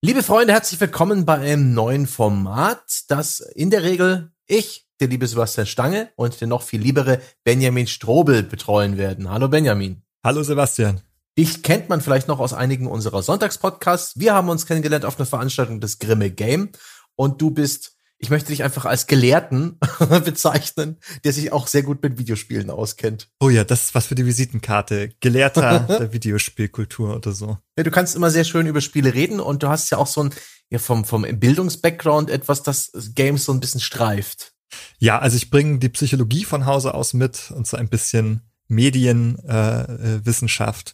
Liebe Freunde, herzlich willkommen bei einem neuen Format, das in der Regel ich, der liebe Sebastian Stange und der noch viel liebere Benjamin Strobel betreuen werden. Hallo Benjamin. Hallo Sebastian. Dich kennt man vielleicht noch aus einigen unserer Sonntagspodcasts. Wir haben uns kennengelernt auf einer Veranstaltung des Grimme Game und du bist ich möchte dich einfach als Gelehrten bezeichnen, der sich auch sehr gut mit Videospielen auskennt. Oh ja, das ist was für die Visitenkarte. Gelehrter der Videospielkultur oder so. Ja, du kannst immer sehr schön über Spiele reden und du hast ja auch so ein, ja, vom, vom Bildungsbackground etwas, das Games so ein bisschen streift. Ja, also ich bringe die Psychologie von Hause aus mit und so ein bisschen Medienwissenschaft. Äh,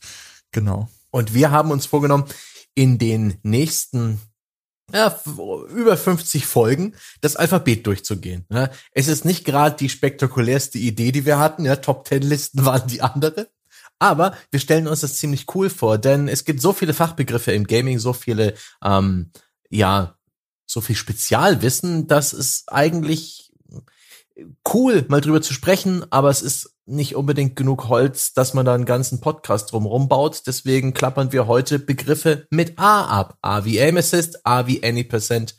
genau. Und wir haben uns vorgenommen, in den nächsten ja, über 50 Folgen das Alphabet durchzugehen. Ja, es ist nicht gerade die spektakulärste Idee, die wir hatten. Ja, Top Ten Listen waren die andere. Aber wir stellen uns das ziemlich cool vor, denn es gibt so viele Fachbegriffe im Gaming, so viele, ähm, ja, so viel Spezialwissen, dass es eigentlich cool, mal drüber zu sprechen, aber es ist nicht unbedingt genug Holz, dass man da einen ganzen Podcast drumherum baut. Deswegen klappern wir heute Begriffe mit A ab. A wie Aim Assist, A wie Any Percent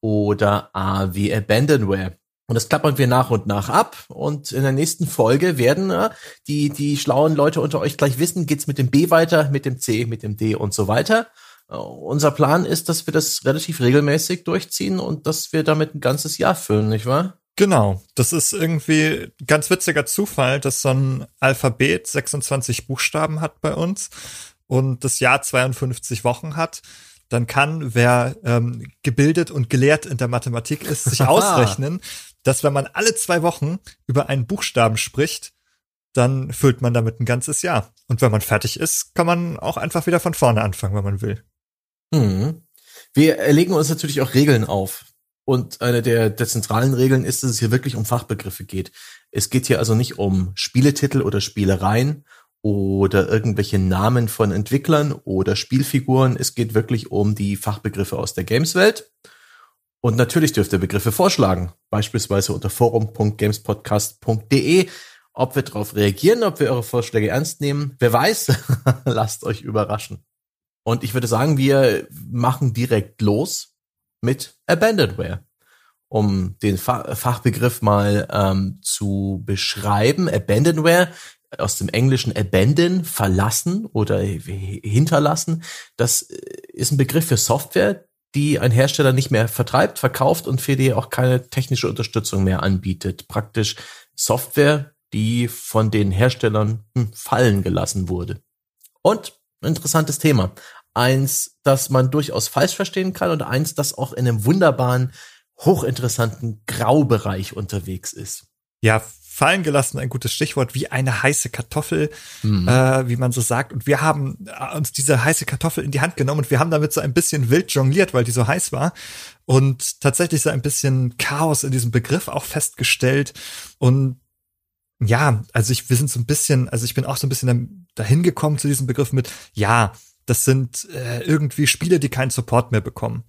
oder A wie Abandonware. Und das klappern wir nach und nach ab. Und in der nächsten Folge werden äh, die, die schlauen Leute unter euch gleich wissen, geht's mit dem B weiter, mit dem C, mit dem D und so weiter. Uh, unser Plan ist, dass wir das relativ regelmäßig durchziehen und dass wir damit ein ganzes Jahr füllen, nicht wahr? Genau, das ist irgendwie ganz witziger Zufall, dass so ein Alphabet 26 Buchstaben hat bei uns und das Jahr 52 Wochen hat. Dann kann, wer ähm, gebildet und gelehrt in der Mathematik ist, sich ausrechnen, dass wenn man alle zwei Wochen über einen Buchstaben spricht, dann füllt man damit ein ganzes Jahr. Und wenn man fertig ist, kann man auch einfach wieder von vorne anfangen, wenn man will. Mhm. Wir legen uns natürlich auch Regeln auf. Und eine der, der zentralen Regeln ist, dass es hier wirklich um Fachbegriffe geht. Es geht hier also nicht um Spieletitel oder Spielereien oder irgendwelche Namen von Entwicklern oder Spielfiguren. Es geht wirklich um die Fachbegriffe aus der Gameswelt. Und natürlich dürft ihr Begriffe vorschlagen, beispielsweise unter forum.gamespodcast.de. Ob wir darauf reagieren, ob wir eure Vorschläge ernst nehmen, wer weiß, lasst euch überraschen. Und ich würde sagen, wir machen direkt los mit Abandonware. Um den Fachbegriff mal ähm, zu beschreiben, Abandonware aus dem Englischen abandon, verlassen oder hinterlassen, das äh, ist ein Begriff für Software, die ein Hersteller nicht mehr vertreibt, verkauft und für die auch keine technische Unterstützung mehr anbietet. Praktisch Software, die von den Herstellern hm, fallen gelassen wurde. Und interessantes Thema eins, das man durchaus falsch verstehen kann und eins, das auch in einem wunderbaren, hochinteressanten Graubereich unterwegs ist. Ja, fallen gelassen, ein gutes Stichwort, wie eine heiße Kartoffel, mhm. äh, wie man so sagt. Und wir haben äh, uns diese heiße Kartoffel in die Hand genommen und wir haben damit so ein bisschen wild jongliert, weil die so heiß war. Und tatsächlich so ein bisschen Chaos in diesem Begriff auch festgestellt. Und ja, also ich, wir sind so ein bisschen, also ich bin auch so ein bisschen dahin gekommen zu diesem Begriff mit, ja, das sind äh, irgendwie Spiele, die keinen Support mehr bekommen.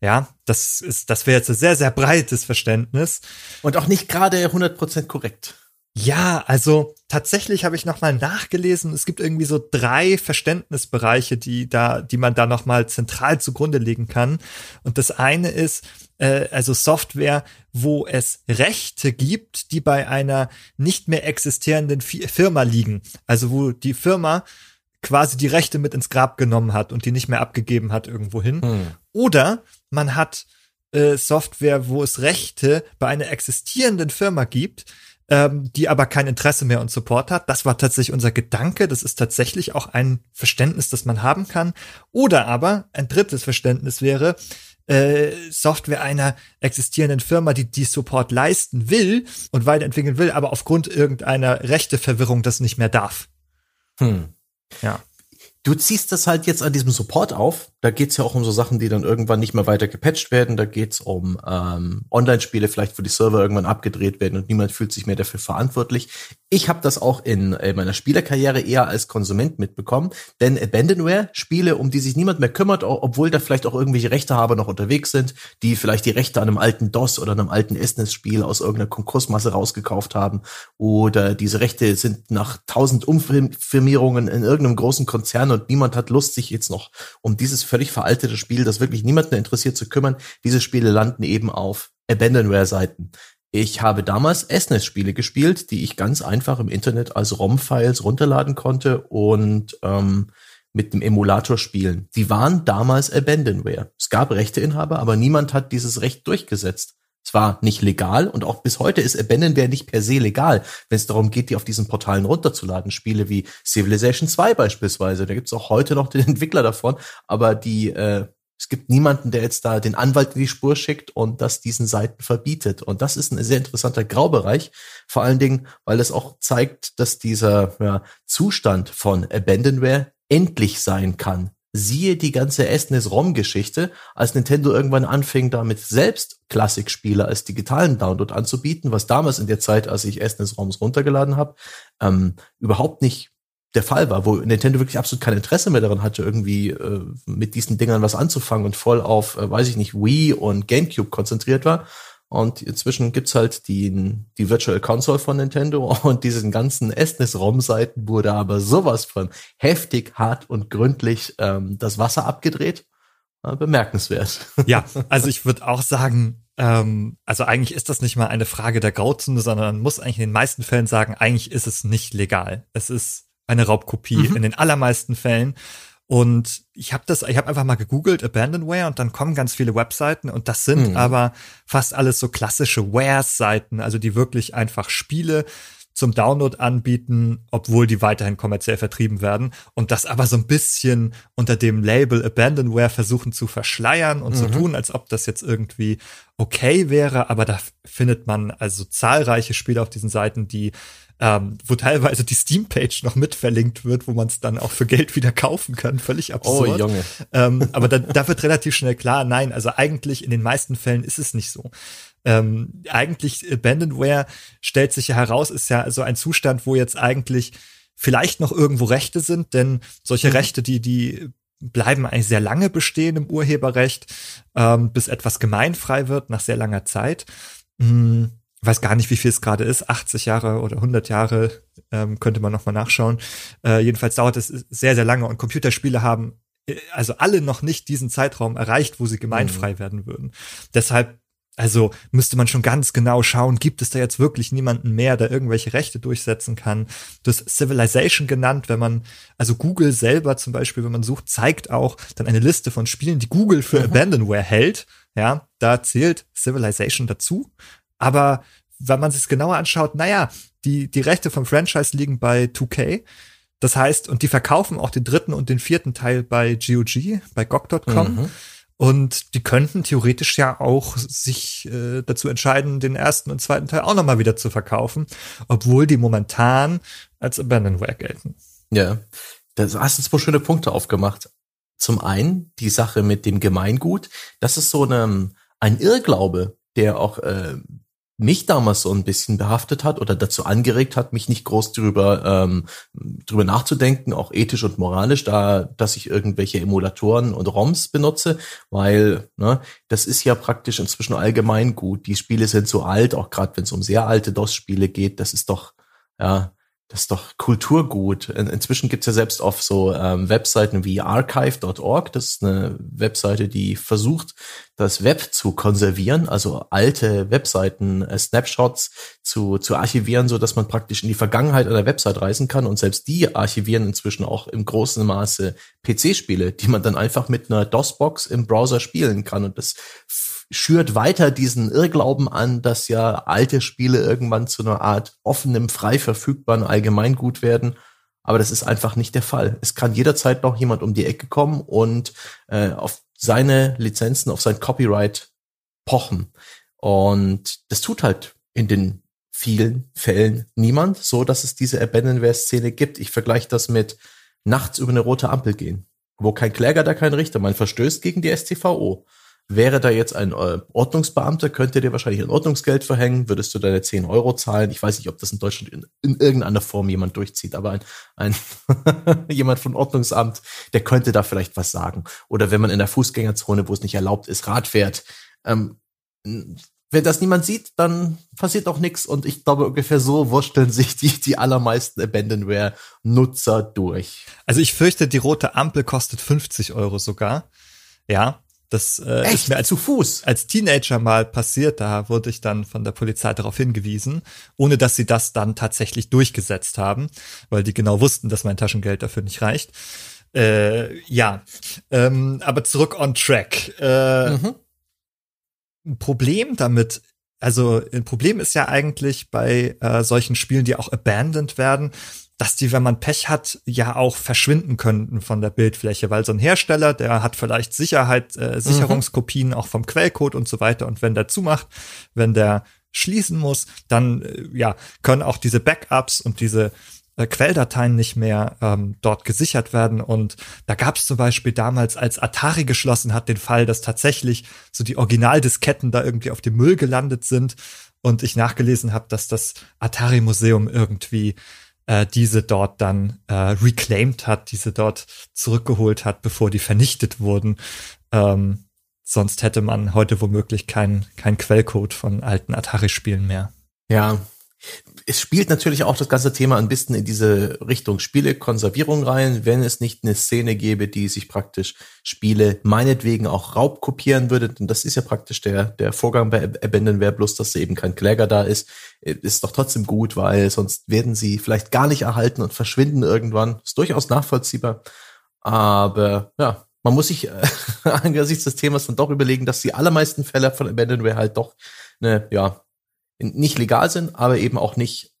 Ja, das ist, das wäre jetzt ein sehr, sehr breites Verständnis. Und auch nicht gerade 100% korrekt. Ja, also tatsächlich habe ich nochmal nachgelesen. Es gibt irgendwie so drei Verständnisbereiche, die da, die man da nochmal zentral zugrunde legen kann. Und das eine ist, äh, also Software, wo es Rechte gibt, die bei einer nicht mehr existierenden Firma liegen. Also wo die Firma quasi die Rechte mit ins Grab genommen hat und die nicht mehr abgegeben hat irgendwohin. Hm. Oder man hat äh, Software, wo es Rechte bei einer existierenden Firma gibt, ähm, die aber kein Interesse mehr und Support hat. Das war tatsächlich unser Gedanke. Das ist tatsächlich auch ein Verständnis, das man haben kann. Oder aber ein drittes Verständnis wäre, äh, Software einer existierenden Firma, die die Support leisten will und weiterentwickeln will, aber aufgrund irgendeiner Rechteverwirrung das nicht mehr darf. Hm. Ja. Du ziehst das halt jetzt an diesem Support auf. Da geht's ja auch um so Sachen, die dann irgendwann nicht mehr weiter gepatcht werden. Da geht's um ähm, Online-Spiele, vielleicht wo die Server irgendwann abgedreht werden und niemand fühlt sich mehr dafür verantwortlich. Ich habe das auch in, in meiner Spielerkarriere eher als Konsument mitbekommen, denn Abandonware, Spiele, um die sich niemand mehr kümmert, obwohl da vielleicht auch irgendwelche Rechtehaber noch unterwegs sind, die vielleicht die Rechte an einem alten DOS oder einem alten SNES-Spiel aus irgendeiner Konkursmasse rausgekauft haben oder diese Rechte sind nach tausend Umfirmierungen in irgendeinem großen Konzern und niemand hat Lust, sich jetzt noch um dieses völlig veraltete Spiel, das wirklich niemanden interessiert, zu kümmern. Diese Spiele landen eben auf Abandonware-Seiten. Ich habe damals SNES-Spiele gespielt, die ich ganz einfach im Internet als ROM-Files runterladen konnte und ähm, mit dem Emulator spielen. Die waren damals Abandonware. Es gab Rechteinhaber, aber niemand hat dieses Recht durchgesetzt. Es war nicht legal und auch bis heute ist Abandonware nicht per se legal, wenn es darum geht, die auf diesen Portalen runterzuladen. Spiele wie Civilization 2 beispielsweise. Da gibt es auch heute noch den Entwickler davon, aber die äh, gibt niemanden, der jetzt da den Anwalt in die Spur schickt und das diesen Seiten verbietet. Und das ist ein sehr interessanter Graubereich. Vor allen Dingen, weil es auch zeigt, dass dieser ja, Zustand von Abandonware endlich sein kann. Siehe die ganze SNES-ROM-Geschichte, als Nintendo irgendwann anfing, damit selbst Klassikspiele als digitalen Download anzubieten, was damals in der Zeit, als ich SNES-ROMs runtergeladen habe, ähm, überhaupt nicht der Fall war, wo Nintendo wirklich absolut kein Interesse mehr daran hatte, irgendwie äh, mit diesen Dingern was anzufangen und voll auf, äh, weiß ich nicht, Wii und GameCube konzentriert war. Und inzwischen gibt's halt die, die Virtual Console von Nintendo und diesen ganzen SNES-ROM-Seiten wurde aber sowas von heftig, hart und gründlich ähm, das Wasser abgedreht. Äh, bemerkenswert. Ja, also ich würde auch sagen, ähm, also eigentlich ist das nicht mal eine Frage der Grauzone, sondern man muss eigentlich in den meisten Fällen sagen, eigentlich ist es nicht legal. Es ist eine Raubkopie mhm. in den allermeisten Fällen. Und ich habe das, ich habe einfach mal gegoogelt Abandonware und dann kommen ganz viele Webseiten und das sind mhm. aber fast alles so klassische Wares-Seiten, also die wirklich einfach Spiele zum Download anbieten, obwohl die weiterhin kommerziell vertrieben werden und das aber so ein bisschen unter dem Label Abandonware versuchen zu verschleiern und mhm. zu tun, als ob das jetzt irgendwie okay wäre, aber da findet man also zahlreiche Spiele auf diesen Seiten, die ähm, wo teilweise die Steam-Page noch mit verlinkt wird, wo man es dann auch für Geld wieder kaufen kann. Völlig absurd. Oh, Junge. Ähm, aber da, da wird relativ schnell klar, nein, also eigentlich in den meisten Fällen ist es nicht so. Ähm, eigentlich Abandonware stellt sich ja heraus, ist ja so ein Zustand, wo jetzt eigentlich vielleicht noch irgendwo Rechte sind, denn solche mhm. Rechte, die, die bleiben eigentlich sehr lange bestehen im Urheberrecht, ähm, bis etwas gemeinfrei wird nach sehr langer Zeit. Mhm weiß gar nicht, wie viel es gerade ist, 80 Jahre oder 100 Jahre, ähm, könnte man nochmal nachschauen. Äh, jedenfalls dauert es sehr, sehr lange und Computerspiele haben äh, also alle noch nicht diesen Zeitraum erreicht, wo sie gemeinfrei mhm. werden würden. Deshalb also müsste man schon ganz genau schauen, gibt es da jetzt wirklich niemanden mehr, der irgendwelche Rechte durchsetzen kann. Das Civilization genannt, wenn man, also Google selber zum Beispiel, wenn man sucht, zeigt auch dann eine Liste von Spielen, die Google für mhm. Abandonware hält. Ja, da zählt Civilization dazu. Aber wenn man sich genauer anschaut, naja, die, die Rechte vom Franchise liegen bei 2K. Das heißt, und die verkaufen auch den dritten und den vierten Teil bei GOG, bei GOG.com. Mhm. Und die könnten theoretisch ja auch sich äh, dazu entscheiden, den ersten und zweiten Teil auch nochmal wieder zu verkaufen, obwohl die momentan als Abandonware gelten. Ja, da hast du zwei schöne Punkte aufgemacht. Zum einen die Sache mit dem Gemeingut. Das ist so eine, ein Irrglaube, der auch äh, mich damals so ein bisschen behaftet hat oder dazu angeregt hat, mich nicht groß drüber ähm, drüber nachzudenken, auch ethisch und moralisch, da dass ich irgendwelche Emulatoren und ROMs benutze, weil ne, das ist ja praktisch inzwischen allgemein gut. Die Spiele sind so alt, auch gerade wenn es um sehr alte DOS-Spiele geht, das ist doch ja das ist doch Kulturgut. In, inzwischen gibt's ja selbst auf so ähm, Webseiten wie archive.org. Das ist eine Webseite, die versucht, das Web zu konservieren, also alte Webseiten, äh, Snapshots zu, zu archivieren, so dass man praktisch in die Vergangenheit einer Website reisen kann. Und selbst die archivieren inzwischen auch im großen Maße PC-Spiele, die man dann einfach mit einer DOS-Box im Browser spielen kann. Und das schürt weiter diesen Irrglauben an, dass ja alte Spiele irgendwann zu einer Art offenem, frei verfügbaren Allgemeingut werden. Aber das ist einfach nicht der Fall. Es kann jederzeit noch jemand um die Ecke kommen und äh, auf seine Lizenzen, auf sein Copyright pochen. Und das tut halt in den vielen Fällen niemand, so dass es diese Abandonware-Szene gibt. Ich vergleiche das mit nachts über eine rote Ampel gehen, wo kein Kläger, da kein Richter. Man verstößt gegen die STVO. Wäre da jetzt ein äh, Ordnungsbeamter, könnte dir wahrscheinlich ein Ordnungsgeld verhängen, würdest du deine 10 Euro zahlen. Ich weiß nicht, ob das in Deutschland in, in irgendeiner Form jemand durchzieht, aber ein, ein jemand von Ordnungsamt, der könnte da vielleicht was sagen. Oder wenn man in der Fußgängerzone, wo es nicht erlaubt ist, Rad fährt, ähm, wenn das niemand sieht, dann passiert auch nichts. Und ich glaube, ungefähr so wursteln sich die, die allermeisten Abandonware-Nutzer durch. Also ich fürchte, die rote Ampel kostet 50 Euro sogar. Ja, das äh, Echt? ist mir als, zu Fuß. als Teenager mal passiert. Da wurde ich dann von der Polizei darauf hingewiesen, ohne dass sie das dann tatsächlich durchgesetzt haben, weil die genau wussten, dass mein Taschengeld dafür nicht reicht. Äh, ja, ähm, aber zurück on track. Äh, mhm ein Problem damit, also ein Problem ist ja eigentlich bei äh, solchen Spielen, die auch abandoned werden, dass die, wenn man Pech hat, ja auch verschwinden könnten von der Bildfläche, weil so ein Hersteller, der hat vielleicht Sicherheit, äh, Sicherungskopien mhm. auch vom Quellcode und so weiter. Und wenn der zumacht, wenn der schließen muss, dann äh, ja können auch diese Backups und diese äh, Quelldateien nicht mehr ähm, dort gesichert werden. Und da gab es zum Beispiel damals, als Atari geschlossen hat, den Fall, dass tatsächlich so die Originaldisketten da irgendwie auf dem Müll gelandet sind. Und ich nachgelesen habe, dass das Atari-Museum irgendwie äh, diese dort dann äh, reclaimed hat, diese dort zurückgeholt hat, bevor die vernichtet wurden. Ähm, sonst hätte man heute womöglich kein, kein Quellcode von alten Atari-Spielen mehr. Ja, es spielt natürlich auch das ganze Thema ein bisschen in diese Richtung Spielekonservierung rein, wenn es nicht eine Szene gäbe, die sich praktisch Spiele meinetwegen auch raubkopieren würde. Denn das ist ja praktisch der, der Vorgang bei Abandonware, bloß dass eben kein Kläger da ist, ist doch trotzdem gut, weil sonst werden sie vielleicht gar nicht erhalten und verschwinden irgendwann. Ist durchaus nachvollziehbar. Aber ja, man muss sich äh, angesichts des Themas dann doch überlegen, dass die allermeisten Fälle von Abandonware halt doch eine, ja, nicht legal sind, aber eben auch nicht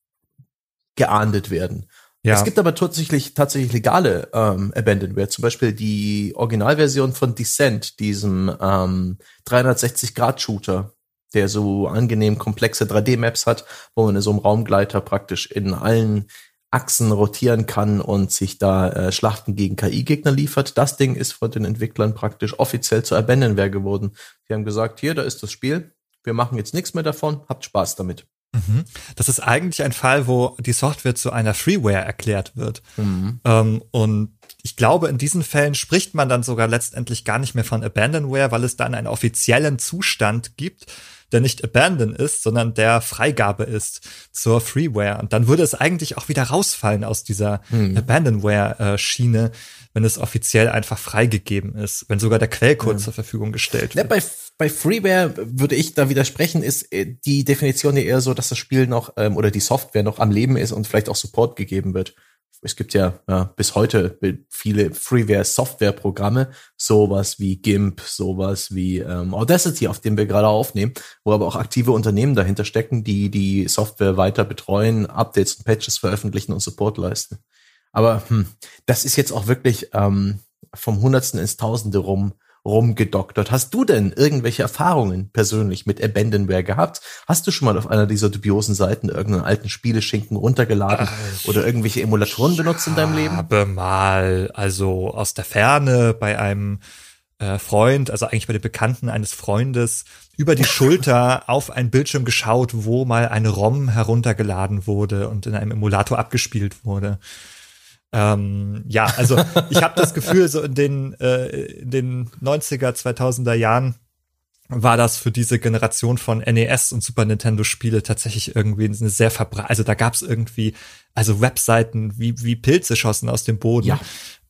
geahndet werden. Ja. Es gibt aber tatsächlich, tatsächlich legale ähm, Abandonware, zum Beispiel die Originalversion von Descent, diesem ähm, 360-Grad-Shooter, der so angenehm komplexe 3D-Maps hat, wo man in so einem Raumgleiter praktisch in allen Achsen rotieren kann und sich da äh, Schlachten gegen KI-Gegner liefert. Das Ding ist von den Entwicklern praktisch offiziell zur Abandonware geworden. Die haben gesagt, hier, da ist das Spiel, wir machen jetzt nichts mehr davon, habt Spaß damit. Mhm. Das ist eigentlich ein Fall, wo die Software zu einer Freeware erklärt wird. Mhm. Ähm, und ich glaube, in diesen Fällen spricht man dann sogar letztendlich gar nicht mehr von Abandonware, weil es dann einen offiziellen Zustand gibt, der nicht Abandon ist, sondern der Freigabe ist zur Freeware. Und dann würde es eigentlich auch wieder rausfallen aus dieser mhm. Abandonware-Schiene, wenn es offiziell einfach freigegeben ist, wenn sogar der Quellcode ja. zur Verfügung gestellt wird. Ja, bei, bei Freeware würde ich da widersprechen, ist äh, die Definition ja eher so, dass das Spiel noch ähm, oder die Software noch am Leben ist und vielleicht auch Support gegeben wird es gibt ja, ja bis heute viele Freeware-Software-Programme, sowas wie GIMP, sowas wie ähm, Audacity, auf dem wir gerade aufnehmen, wo aber auch aktive Unternehmen dahinter stecken, die die Software weiter betreuen, Updates und Patches veröffentlichen und Support leisten. Aber hm, das ist jetzt auch wirklich ähm, vom Hundertsten ins Tausende rum rumgedoktert. Hast du denn irgendwelche Erfahrungen persönlich mit Abandonware gehabt? Hast du schon mal auf einer dieser dubiosen Seiten irgendeinen alten Spieleschinken runtergeladen ich oder irgendwelche Emulatoren benutzt in deinem Leben? habe mal, also aus der Ferne bei einem äh, Freund, also eigentlich bei den Bekannten eines Freundes, über die Schulter auf ein Bildschirm geschaut, wo mal eine ROM heruntergeladen wurde und in einem Emulator abgespielt wurde. Ähm, ja, also ich habe das Gefühl, so in den, äh, in den 90er, 2000er Jahren war das für diese Generation von NES und Super Nintendo Spiele tatsächlich irgendwie eine sehr verbreitet. Also da gab es irgendwie also Webseiten wie wie Pilze schossen aus dem Boden, ja.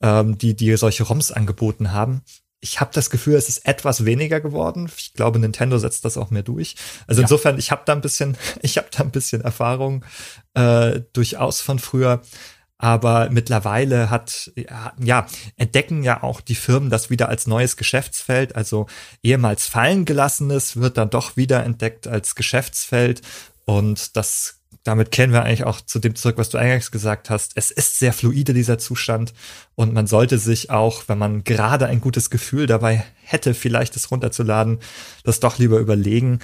ähm, die die solche ROMs angeboten haben. Ich habe das Gefühl, es ist etwas weniger geworden. Ich glaube, Nintendo setzt das auch mehr durch. Also ja. insofern, ich habe da ein bisschen, ich habe da ein bisschen Erfahrung äh, durchaus von früher. Aber mittlerweile hat, ja, entdecken ja auch die Firmen das wieder als neues Geschäftsfeld. Also ehemals fallen gelassenes wird dann doch wieder entdeckt als Geschäftsfeld. Und das, damit kennen wir eigentlich auch zu dem zurück, was du eingangs gesagt hast. Es ist sehr fluide, dieser Zustand. Und man sollte sich auch, wenn man gerade ein gutes Gefühl dabei hätte, vielleicht es runterzuladen, das doch lieber überlegen,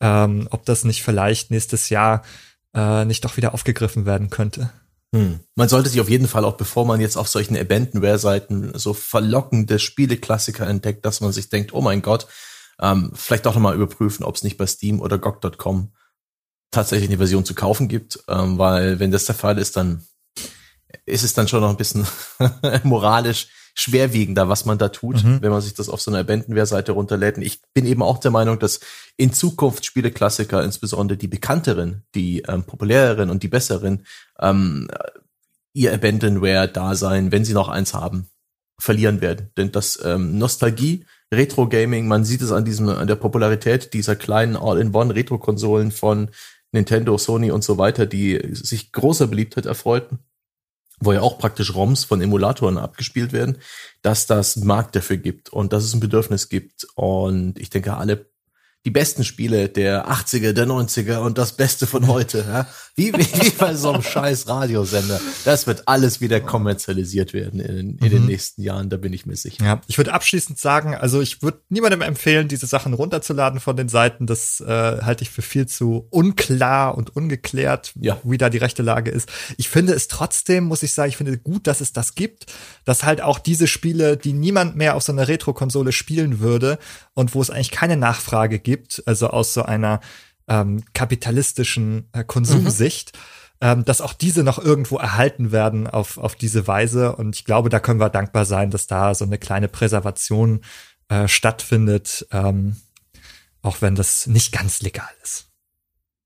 ähm, ob das nicht vielleicht nächstes Jahr äh, nicht doch wieder aufgegriffen werden könnte. Hm. Man sollte sich auf jeden Fall auch, bevor man jetzt auf solchen Abandonware-Seiten so verlockende Spieleklassiker entdeckt, dass man sich denkt, oh mein Gott, ähm, vielleicht auch nochmal überprüfen, ob es nicht bei Steam oder GOG.com tatsächlich eine Version zu kaufen gibt, ähm, weil wenn das der Fall ist, dann ist es dann schon noch ein bisschen moralisch schwerwiegender, was man da tut, mhm. wenn man sich das auf so einer Abandonware-Seite runterlädt. Und ich bin eben auch der Meinung, dass in Zukunft Spieleklassiker, insbesondere die bekannteren, die ähm, populäreren und die besseren, ähm, ihr Abandonware-Dasein, wenn sie noch eins haben, verlieren werden. Denn das ähm, Nostalgie, Retro-Gaming, man sieht es an diesem, an der Popularität dieser kleinen All-in-One-Retro-Konsolen von Nintendo, Sony und so weiter, die sich großer Beliebtheit erfreuten wo ja auch praktisch ROMs von Emulatoren abgespielt werden, dass das Markt dafür gibt und dass es ein Bedürfnis gibt. Und ich denke, alle die besten Spiele der 80er, der 90er und das Beste von heute. Ja? Wie, wie, wie bei so einem scheiß Radiosender. Das wird alles wieder kommerzialisiert werden in, in mhm. den nächsten Jahren, da bin ich mir sicher. Ja, ich würde abschließend sagen, also ich würde niemandem empfehlen, diese Sachen runterzuladen von den Seiten. Das äh, halte ich für viel zu unklar und ungeklärt, ja. wie da die rechte Lage ist. Ich finde es trotzdem, muss ich sagen, ich finde gut, dass es das gibt, dass halt auch diese Spiele, die niemand mehr auf so einer Retro-Konsole spielen würde und wo es eigentlich keine Nachfrage gibt, gibt, also aus so einer ähm, kapitalistischen äh, Konsumsicht, mhm. ähm, dass auch diese noch irgendwo erhalten werden auf, auf diese Weise. Und ich glaube, da können wir dankbar sein, dass da so eine kleine Präservation äh, stattfindet, ähm, auch wenn das nicht ganz legal ist.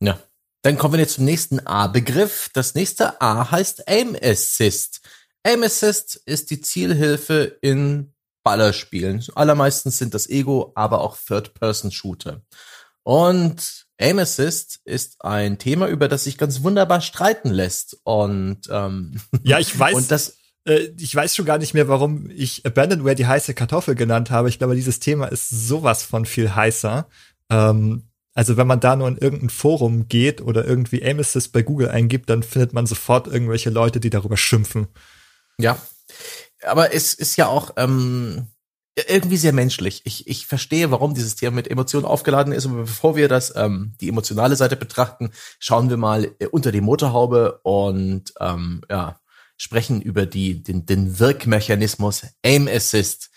Ja. Dann kommen wir jetzt zum nächsten A-Begriff. Das nächste A heißt Aim Assist. Aim Assist ist die Zielhilfe in Ballerspielen. Allermeistens sind das Ego, aber auch Third-Person-Shooter. Und Aim Assist ist ein Thema, über das sich ganz wunderbar streiten lässt. Und ähm, ja, ich weiß. Und das äh, ich weiß schon gar nicht mehr, warum ich Abandonware die heiße Kartoffel genannt habe. Ich glaube, dieses Thema ist sowas von viel heißer. Ähm, also wenn man da nur in irgendein Forum geht oder irgendwie Aim Assist bei Google eingibt, dann findet man sofort irgendwelche Leute, die darüber schimpfen. Ja, aber es ist ja auch ähm, irgendwie sehr menschlich. Ich, ich verstehe, warum dieses Thema mit Emotionen aufgeladen ist. Aber bevor wir das, ähm, die emotionale Seite betrachten, schauen wir mal äh, unter die Motorhaube und ähm, ja, sprechen über die, den, den Wirkmechanismus Aim Assist.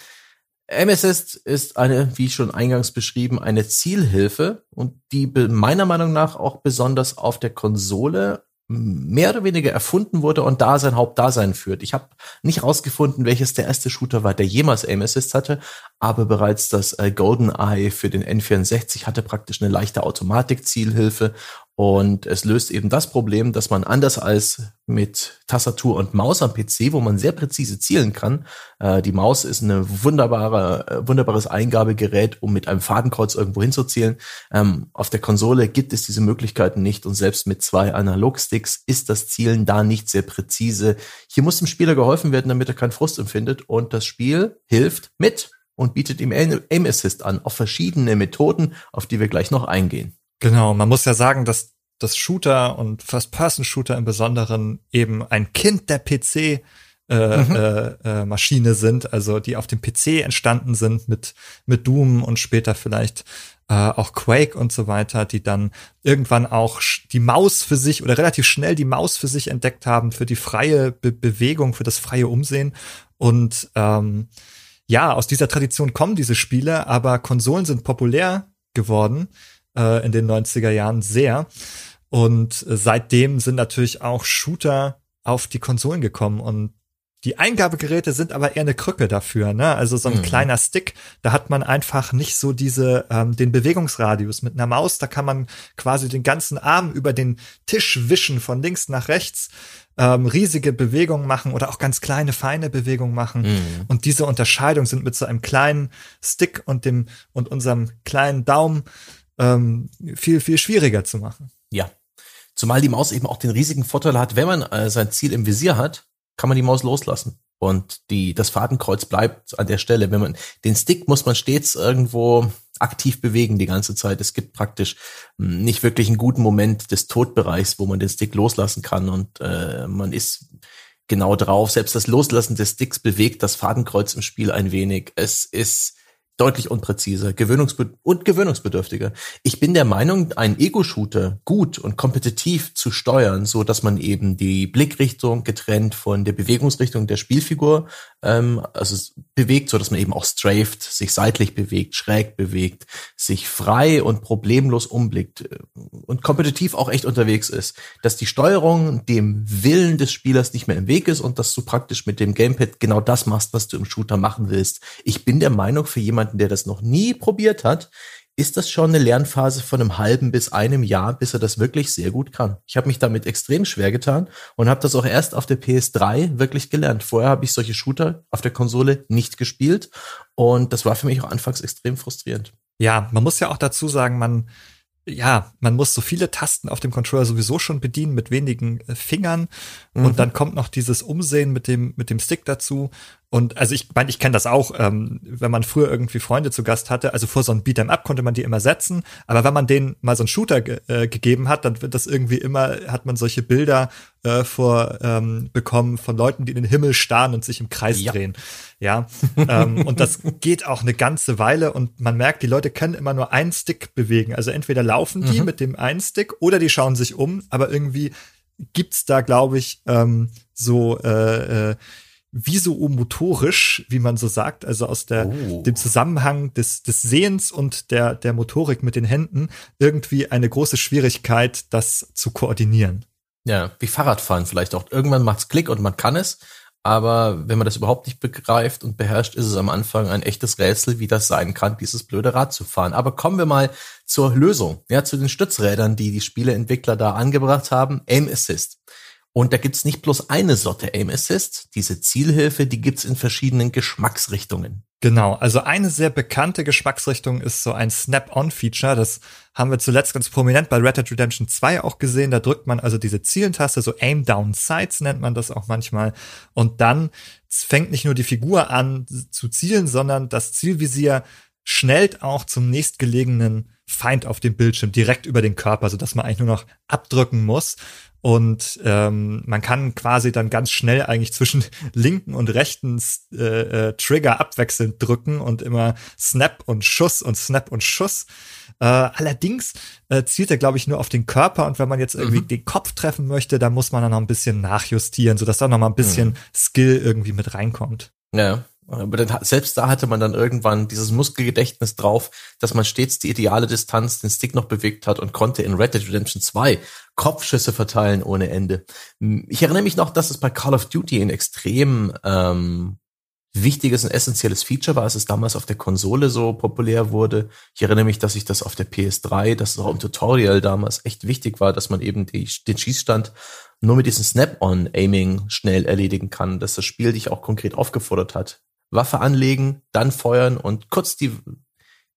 Aim Assist ist eine, wie schon eingangs beschrieben, eine Zielhilfe und die meiner Meinung nach auch besonders auf der Konsole mehr oder weniger erfunden wurde und da sein Hauptdasein führt. Ich habe nicht rausgefunden, welches der erste Shooter war, der jemals Aim Assist hatte, aber bereits das äh, Golden Eye für den N64 hatte praktisch eine leichte Automatik-Zielhilfe und es löst eben das Problem, dass man anders als mit Tastatur und Maus am PC, wo man sehr präzise zielen kann, äh, die Maus ist eine wunderbare, äh, wunderbares Eingabegerät, um mit einem Fadenkreuz irgendwo hinzuzielen. Ähm, auf der Konsole gibt es diese Möglichkeiten nicht und selbst mit zwei Analogsticks ist das Zielen da nicht sehr präzise. Hier muss dem Spieler geholfen werden, damit er keinen Frust empfindet und das Spiel hilft mit und bietet ihm Aim Assist an auf verschiedene Methoden, auf die wir gleich noch eingehen. Genau, man muss ja sagen, dass das Shooter und First-Person-Shooter im Besonderen eben ein Kind der PC äh, mhm. äh, äh, Maschine sind, also die auf dem PC entstanden sind mit mit Doom und später vielleicht äh, auch Quake und so weiter, die dann irgendwann auch die Maus für sich oder relativ schnell die Maus für sich entdeckt haben für die freie Be Bewegung, für das freie Umsehen und ähm, ja, aus dieser Tradition kommen diese Spiele, aber Konsolen sind populär geworden äh, in den 90er Jahren sehr. Und seitdem sind natürlich auch Shooter auf die Konsolen gekommen und die Eingabegeräte sind aber eher eine Krücke dafür, ne? Also so ein mhm. kleiner Stick, da hat man einfach nicht so diese ähm, den Bewegungsradius mit einer Maus, da kann man quasi den ganzen Arm über den Tisch wischen von links nach rechts, ähm, riesige Bewegungen machen oder auch ganz kleine feine Bewegungen machen mhm. und diese Unterscheidung sind mit so einem kleinen Stick und dem und unserem kleinen Daumen ähm, viel, viel schwieriger zu machen. Ja. Zumal die Maus eben auch den riesigen Vorteil hat, wenn man äh, sein Ziel im Visier hat, kann man die Maus loslassen. Und die, das Fadenkreuz bleibt an der Stelle. Wenn man, den Stick muss man stets irgendwo aktiv bewegen die ganze Zeit. Es gibt praktisch hm, nicht wirklich einen guten Moment des Todbereichs, wo man den Stick loslassen kann und äh, man ist genau drauf. Selbst das Loslassen des Sticks bewegt das Fadenkreuz im Spiel ein wenig. Es ist deutlich unpräziser, gewöhnungsbe und gewöhnungsbedürftiger. Ich bin der Meinung, einen Ego-Shooter gut und kompetitiv zu steuern, so dass man eben die Blickrichtung getrennt von der Bewegungsrichtung der Spielfigur, ähm, also bewegt, so dass man eben auch strafed, sich seitlich bewegt, schräg bewegt, sich frei und problemlos umblickt äh, und kompetitiv auch echt unterwegs ist, dass die Steuerung dem Willen des Spielers nicht mehr im Weg ist und dass du praktisch mit dem Gamepad genau das machst, was du im Shooter machen willst. Ich bin der Meinung, für jemanden jemanden, der das noch nie probiert hat, ist das schon eine Lernphase von einem halben bis einem Jahr, bis er das wirklich sehr gut kann. Ich habe mich damit extrem schwer getan und habe das auch erst auf der PS3 wirklich gelernt. Vorher habe ich solche Shooter auf der Konsole nicht gespielt und das war für mich auch anfangs extrem frustrierend. Ja, man muss ja auch dazu sagen, man ja, man muss so viele Tasten auf dem Controller sowieso schon bedienen mit wenigen äh, Fingern mhm. und dann kommt noch dieses Umsehen mit dem mit dem Stick dazu und also ich meine, ich kenne das auch, ähm, wenn man früher irgendwie Freunde zu Gast hatte, also vor so einem Beat'em Up konnte man die immer setzen, aber wenn man denen mal so einen Shooter ge äh, gegeben hat, dann wird das irgendwie immer, hat man solche Bilder äh, vor ähm, bekommen von Leuten, die in den Himmel starren und sich im Kreis ja. drehen. Ja. ähm, und das geht auch eine ganze Weile und man merkt, die Leute können immer nur einen Stick bewegen. Also entweder laufen die mhm. mit dem einen Stick oder die schauen sich um, aber irgendwie gibt's da, glaube ich, ähm, so äh, äh, visuomotorisch, wie man so sagt, also aus der, oh. dem Zusammenhang des, des Sehens und der, der Motorik mit den Händen irgendwie eine große Schwierigkeit, das zu koordinieren. Ja, wie Fahrradfahren vielleicht auch. Irgendwann macht's Klick und man kann es, aber wenn man das überhaupt nicht begreift und beherrscht, ist es am Anfang ein echtes Rätsel, wie das sein kann, dieses blöde Rad zu fahren. Aber kommen wir mal zur Lösung, ja, zu den Stützrädern, die die Spieleentwickler da angebracht haben. Aim Assist. Und da gibt's nicht bloß eine Sorte Aim Assist. Diese Zielhilfe, die gibt's in verschiedenen Geschmacksrichtungen. Genau, also eine sehr bekannte Geschmacksrichtung ist so ein Snap-on-Feature. Das haben wir zuletzt ganz prominent bei Red Dead Redemption 2 auch gesehen. Da drückt man also diese Zielentaste, so Aim Down Sights nennt man das auch manchmal. Und dann fängt nicht nur die Figur an zu zielen, sondern das Zielvisier schnellt auch zum nächstgelegenen Feind auf dem Bildschirm direkt über den Körper, so dass man eigentlich nur noch abdrücken muss. Und ähm, man kann quasi dann ganz schnell eigentlich zwischen linken und rechten äh, äh, Trigger abwechselnd drücken und immer Snap und Schuss und Snap und Schuss. Äh, allerdings äh, zielt er, glaube ich, nur auf den Körper und wenn man jetzt irgendwie mhm. den Kopf treffen möchte, dann muss man dann noch ein bisschen nachjustieren, sodass da noch mal ein bisschen mhm. Skill irgendwie mit reinkommt. Ja. Aber dann, selbst da hatte man dann irgendwann dieses Muskelgedächtnis drauf, dass man stets die ideale Distanz den Stick noch bewegt hat und konnte in Red Dead Redemption 2 Kopfschüsse verteilen ohne Ende. Ich erinnere mich noch, dass es bei Call of Duty ein extrem ähm, wichtiges und essentielles Feature war, als es damals auf der Konsole so populär wurde. Ich erinnere mich, dass ich das auf der PS3, dass es auch im Tutorial damals echt wichtig war, dass man eben die, den Schießstand nur mit diesem Snap-on-Aiming schnell erledigen kann, dass das Spiel dich auch konkret aufgefordert hat, Waffe anlegen, dann feuern und kurz die,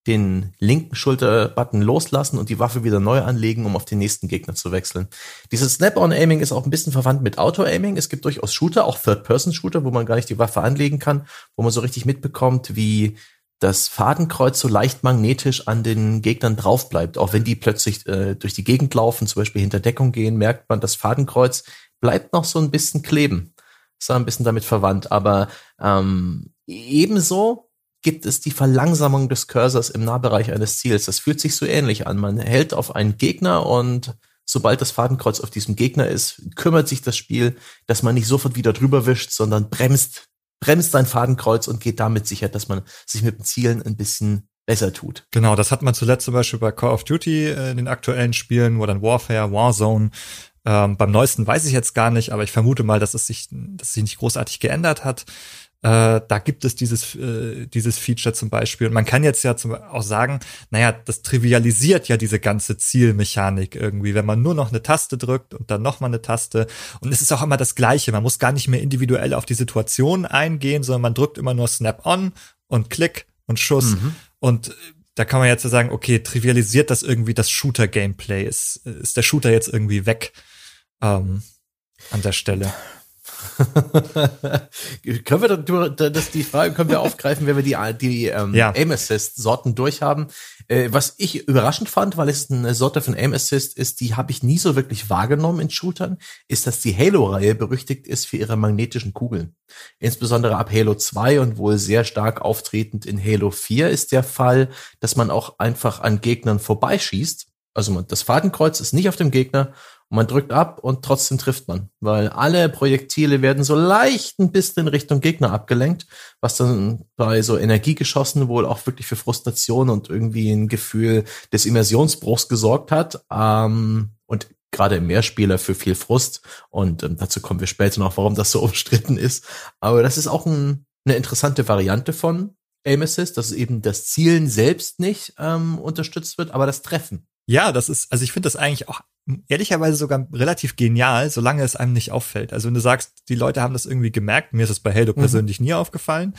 den linken Schulterbutton loslassen und die Waffe wieder neu anlegen, um auf den nächsten Gegner zu wechseln. Dieses Snap-on-Aiming ist auch ein bisschen verwandt mit Auto-Aiming. Es gibt durchaus Shooter, auch Third-Person-Shooter, wo man gar nicht die Waffe anlegen kann, wo man so richtig mitbekommt, wie das Fadenkreuz so leicht magnetisch an den Gegnern drauf bleibt. Auch wenn die plötzlich äh, durch die Gegend laufen, zum Beispiel hinter Deckung gehen, merkt man, das Fadenkreuz bleibt noch so ein bisschen kleben. Ist ein bisschen damit verwandt, aber ähm, Ebenso gibt es die Verlangsamung des Cursors im Nahbereich eines Ziels. Das fühlt sich so ähnlich an. Man hält auf einen Gegner und sobald das Fadenkreuz auf diesem Gegner ist, kümmert sich das Spiel, dass man nicht sofort wieder drüber wischt, sondern bremst, bremst sein Fadenkreuz und geht damit sicher, dass man sich mit dem Zielen ein bisschen besser tut. Genau, das hat man zuletzt zum Beispiel bei Call of Duty äh, in den aktuellen Spielen, Modern Warfare, Warzone. Ähm, beim neuesten weiß ich jetzt gar nicht, aber ich vermute mal, dass es sich, dass es sich nicht großartig geändert hat. Äh, da gibt es dieses, äh, dieses Feature zum Beispiel. Und man kann jetzt ja zum, auch sagen, naja, das trivialisiert ja diese ganze Zielmechanik irgendwie, wenn man nur noch eine Taste drückt und dann noch mal eine Taste. Und es ist auch immer das Gleiche. Man muss gar nicht mehr individuell auf die Situation eingehen, sondern man drückt immer nur Snap-on und Klick und Schuss. Mhm. Und da kann man jetzt ja sagen, okay, trivialisiert das irgendwie das Shooter-Gameplay? Ist, ist der Shooter jetzt irgendwie weg ähm, an der Stelle? können wir das die Frage können wir aufgreifen, wenn wir die die ähm, ja. Aim Assist Sorten durchhaben. Äh, was ich überraschend fand, weil es eine Sorte von Aim Assist ist, die habe ich nie so wirklich wahrgenommen in Shootern, ist, dass die Halo Reihe berüchtigt ist für ihre magnetischen Kugeln. Insbesondere ab Halo 2 und wohl sehr stark auftretend in Halo 4 ist der Fall, dass man auch einfach an Gegnern vorbeischießt. Also das Fadenkreuz ist nicht auf dem Gegner und man drückt ab und trotzdem trifft man, weil alle Projektile werden so leicht ein bisschen in Richtung Gegner abgelenkt, was dann bei so Energiegeschossen wohl auch wirklich für Frustration und irgendwie ein Gefühl des Immersionsbruchs gesorgt hat. Ähm, und gerade im Mehrspieler für viel Frust. Und ähm, dazu kommen wir später noch, warum das so umstritten ist. Aber das ist auch ein, eine interessante Variante von Aim Assist, dass eben das Zielen selbst nicht ähm, unterstützt wird, aber das Treffen. Ja, das ist, also ich finde das eigentlich auch ehrlicherweise sogar relativ genial, solange es einem nicht auffällt. Also wenn du sagst, die Leute haben das irgendwie gemerkt, mir ist es bei Halo mhm. persönlich nie aufgefallen.